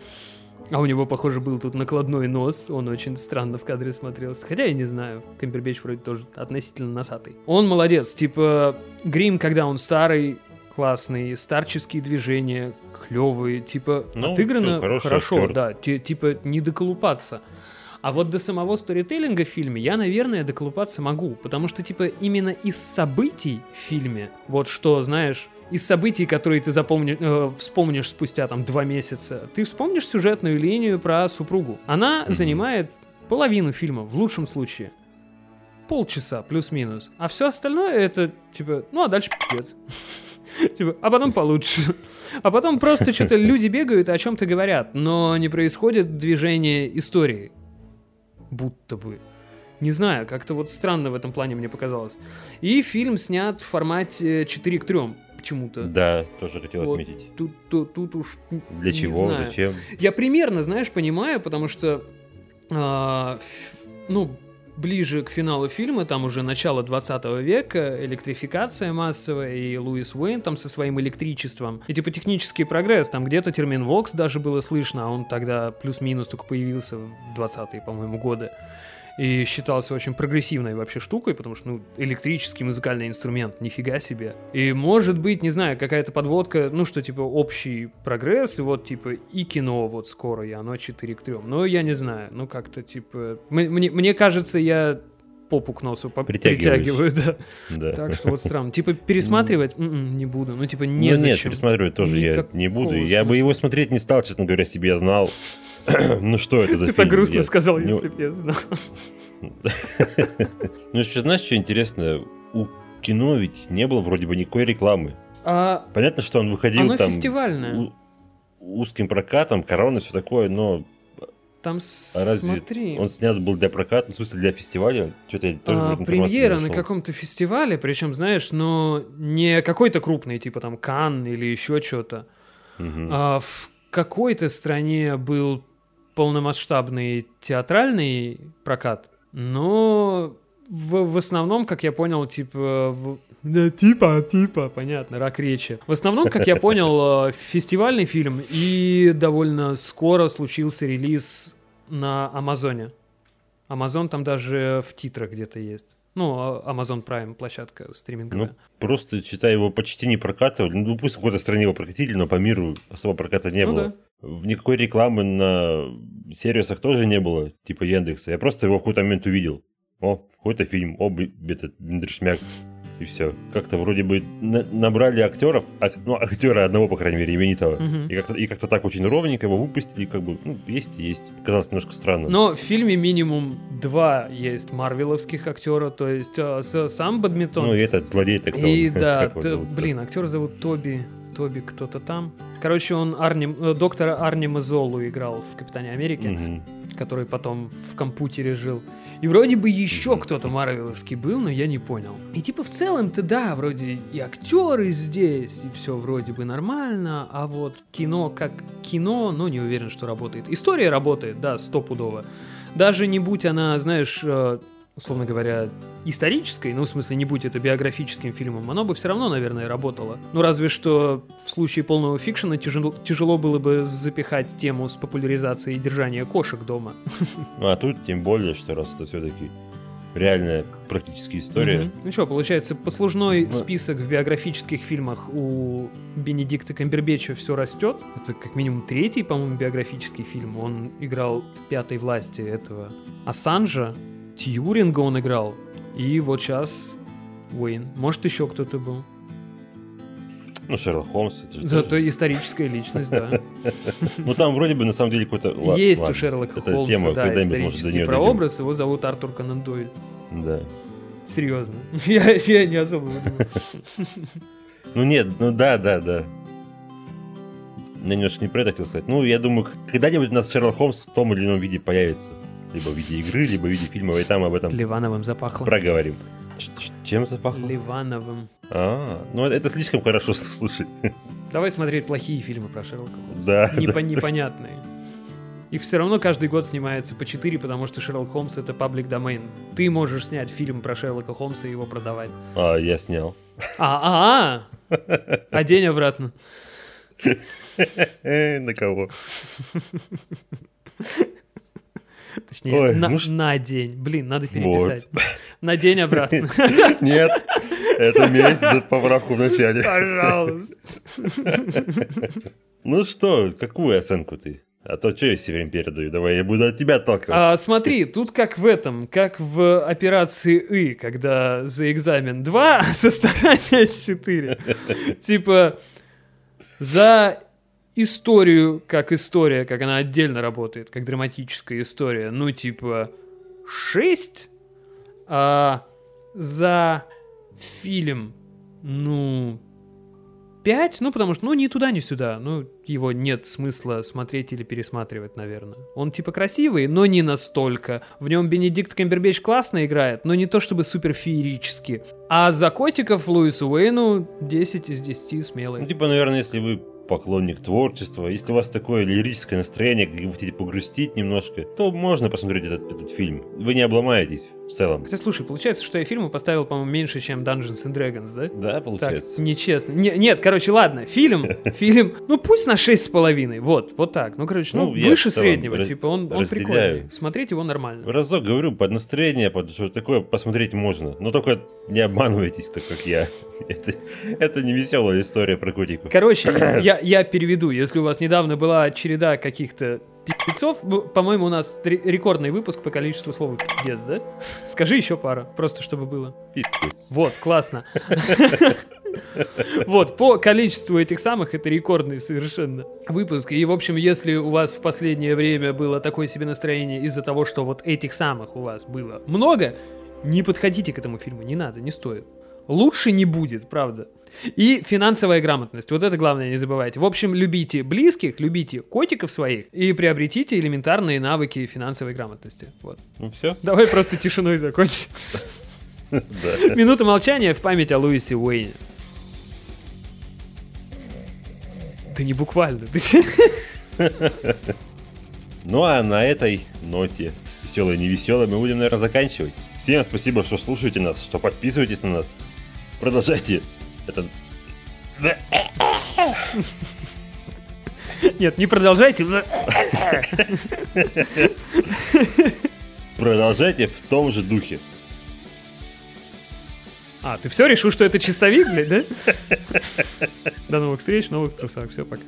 А у него, похоже, был тут накладной нос. Он очень странно в кадре смотрелся. Хотя я не знаю, Камбербэтч вроде тоже относительно носатый. Он молодец. Типа, грим, когда он старый, классный, старческие движения, клевые, типа, Ну, отыграно хороший хорошо, актер. да, ти- типа, не доколупаться. А вот до самого сторителлинга в фильме я, наверное, доколупаться могу, потому что, типа, именно из событий в фильме, вот что, знаешь, из событий, которые ты запомни, э, вспомнишь спустя там два месяца, ты вспомнишь сюжетную линию про супругу. Она Мгм. занимает половину фильма, в лучшем случае. Полчаса, плюс-минус. А все остальное это, типа, ну а дальше пиздец. Типа, а потом получше. А потом просто что-то люди бегают и о чем-то говорят, но не происходит движение истории. Будто бы. Не знаю, как-то вот странно в этом плане мне показалось. И фильм снят в формате 4 к 3 почему-то. Да, тоже хотел Вот. отметить. Тут, тут, тут уж Для не чего, знаю. зачем? Я примерно, знаешь, понимаю, потому что, ф- ну, ближе к финалу фильма, там уже начало 20 века, электрификация массовая, и Луис Уэйн там со своим электричеством. И типа технический прогресс, там где-то термин Vox даже было слышно, а он тогда плюс-минус только появился в 20-е, по-моему, годы. И считался очень прогрессивной вообще штукой, потому что, ну, электрический музыкальный инструмент, нифига себе. И может быть, не знаю, какая-то подводка, ну, что, типа, общий прогресс, и вот, типа, и кино вот скоро, и оно 4 к 3. Но я не знаю, ну, как-то, типа... Мне, мне кажется, я попу к носу притягиваю, да. Да. Так что вот странно. Типа пересматривать М-м, не буду. Ну, типа, Ну, не нет, зачем. пересматривать тоже я не буду. Я бы его смотреть не стал, честно говоря, себе я знал. ну что это за Ты фильм? так грустно Я- сказал, ну, если бы я знал. Ну еще знаешь, что интересно? У кино ведь не было вроде бы никакой рекламы. А Понятно, что он выходил оно там фестивальное. у- узким прокатом, корона, все такое, но Там, а разве смотри, он снят был для проката, ну, в смысле для фестиваля? Что-то я тоже а, премьера на каком-то фестивале, причем, знаешь, но не какой-то крупный, типа там Кан или еще что-то. Мгм. А в какой-то стране был полномасштабный театральный прокат, но в, в основном, как я понял, типа... в- Да, типа, типа, понятно, рак речи. В основном, как я понял, э, фестивальный фильм, и довольно скоро случился релиз на Амазоне. Амазон там даже в титрах где-то есть. Ну, а- Amazon Prime, площадка стриминговая. Ну, просто, считай, его почти не прокатывали. Ну, пусть в какой-то стране его прокатили, но по миру особо проката не Ну было. да. Никакой рекламы на сервисах тоже не было, типа Яндекса. Я просто его в какой-то момент увидел. О, какой-то фильм, о, б- этот Бендршмяк. И все. Как-то вроде бы на- набрали актеров, ак- ну, актера одного, по крайней мере, именитого. Мгм. И как-то, и как-то так очень ровненько его выпустили, как бы, ну, есть и есть. Казалось немножко странно. Но в фильме минимум два есть марвеловских актера, то есть э, с- сам Бадминтон. Ну, и этот злодей-то кто? и он? да, т- блин, актера зовут Тоби, Тоби кто-то там. Короче, он Арни, э, доктора Арни Мазолу играл в Капитане Америки, Мгм. который потом в компьютере жил. И вроде бы еще кто-то марвеловский был, но я не понял. И типа в целом-то да, вроде и актеры здесь, и все вроде бы нормально, а вот кино как кино, ну не уверен, что работает. История работает, да, стопудово. Даже не будь она, знаешь, э, условно говоря, исторической, ну, в смысле, не будь это биографическим фильмом, оно бы все равно, наверное, работало. Ну, разве что в случае полного фикшена тяжело, тяжело было бы запихать тему с популяризацией держания кошек дома. Ну, а тут тем более, что раз это все-таки реальная практическая история. Мгм. Ну что, получается, послужной Ну- список в биографических фильмах у Бенедикта Камбербеча все растет. Это как минимум третий, по-моему, биографический фильм. Он играл в «Пятой власти» этого Ассанжа, Тьюринга он играл. И вот сейчас Уэйн. Может, еще кто-то был. Ну, Шерлок Холмс. Это же Да, тоже- то историческая личность, да. Ну, там вроде бы на самом деле какой-то... Есть у Шерлока Холмса, да, исторический прообраз. Его зовут Артур Конан Дойль. Да. Серьезно. Я, я не особо. Ну, нет, ну да, да, да. Я немножко не про это хотел сказать. Ну, я думаю, когда-нибудь у нас Шерлок Холмс в том или ином виде появится. Либо в виде игры, либо в виде фильма, и там об этом Ливановым запахло. проговорим. Чем запахло? Ливановым. А, ну это, слишком хорошо слушать. Давай смотреть плохие фильмы про Шерлока Холмса. Да, Непо- да, непонятные. Их все равно каждый год снимается по 4, потому что Шерлок Холмс это паблик домен. Ты можешь снять фильм про Шерлока Холмса и его продавать. А, я снял. А, а, а, а день обратно. На кого? Точнее, Ой, на, ну на день. Блин, надо переписать. На день обратно. Нет, это месть за поправку в начале. Пожалуйста. Ну что, какую оценку ты? А то что я все время передаю? Давай, я буду от тебя отталкиваться. А, смотри, тут как в этом, как в операции И, когда за экзамен 2, а за старание 4. Типа, за историю как история, как она отдельно работает, как драматическая история, ну, типа, 6, а за фильм, ну, 5, ну, потому что, ну, ни туда, ни сюда. Ну, его нет смысла смотреть или пересматривать, наверное. Он, типа, красивый, но не настолько. В нем Бенедикт Камбербэтч классно играет, но не то чтобы супер феерически. А за котиков Луису Уэйну 10 из 10 Ну, смелый. типа, наверное, если вы поклонник творчества, если у вас такое лирическое настроение, где вы хотите погрустить немножко, то можно посмотреть этот, этот фильм. Вы не обломаетесь в целом. Хотя, слушай, получается, что я фильму поставил, по-моему, меньше, чем Dungeons and Dragons, да? Да, Так, получается. нечестно. Не- нет, короче, ладно, фильм, фильм, ну пусть на 6,5, вот, вот так. Ну, короче, ну, Ну, выше среднего, раз- типа, он, он прикольный. Смотреть его нормально. Разок говорю, под настроение, под что такое посмотреть можно. Но только не обманывайтесь, как, как я. Это, это не веселая история про котиков. Короче, я, я переведу. Если у вас недавно была череда каких-то пипецов. Ну, По-моему, у нас ре- рекордный выпуск по количеству слов пиздец, да? Скажи еще пару, просто чтобы было. Пиздец. Вот, классно. Вот, по количеству этих самых, это рекордный совершенно выпуск. И, в общем, если у вас в последнее время было такое себе настроение из-за того, что вот этих самых у вас было много, не подходите к этому фильму, не надо, не стоит. Лучше не будет, правда. И финансовая грамотность. Вот это главное, не забывайте. В общем, любите близких, любите котиков своих и приобретите элементарные навыки финансовой грамотности. Вот. Ну все? Давай просто тишиной закончим. Минута молчания в память о Луисе Уэйне. Да не буквально. Ну а на этой ноте, веселой и невеселой, мы будем, наверное, заканчивать. Всем спасибо, что слушаете нас, что подписываетесь на нас. Продолжайте это... Нет, не продолжайте. Продолжайте в том же духе. А, ты все решил, что это чистовик, блядь, да? До новых встреч, новых трусах. Все, пока.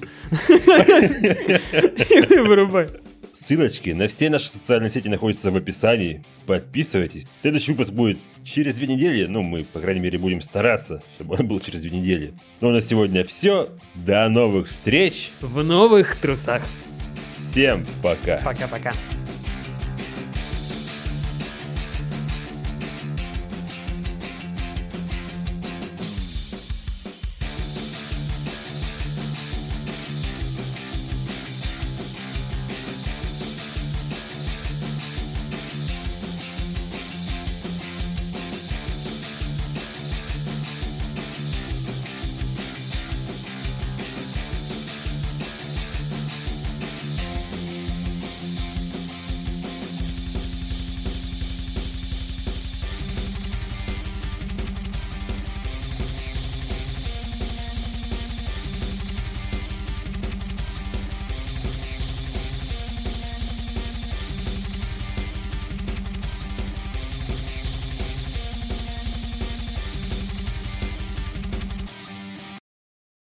Вырубай. Ссылочки на все наши социальные сети находятся в описании. Подписывайтесь. Следующий выпуск будет через две недели. Ну, мы, по крайней мере, будем стараться, чтобы он был через две недели. Ну, а на сегодня все. До новых встреч. В новых трусах. Всем пока. Пока-пока.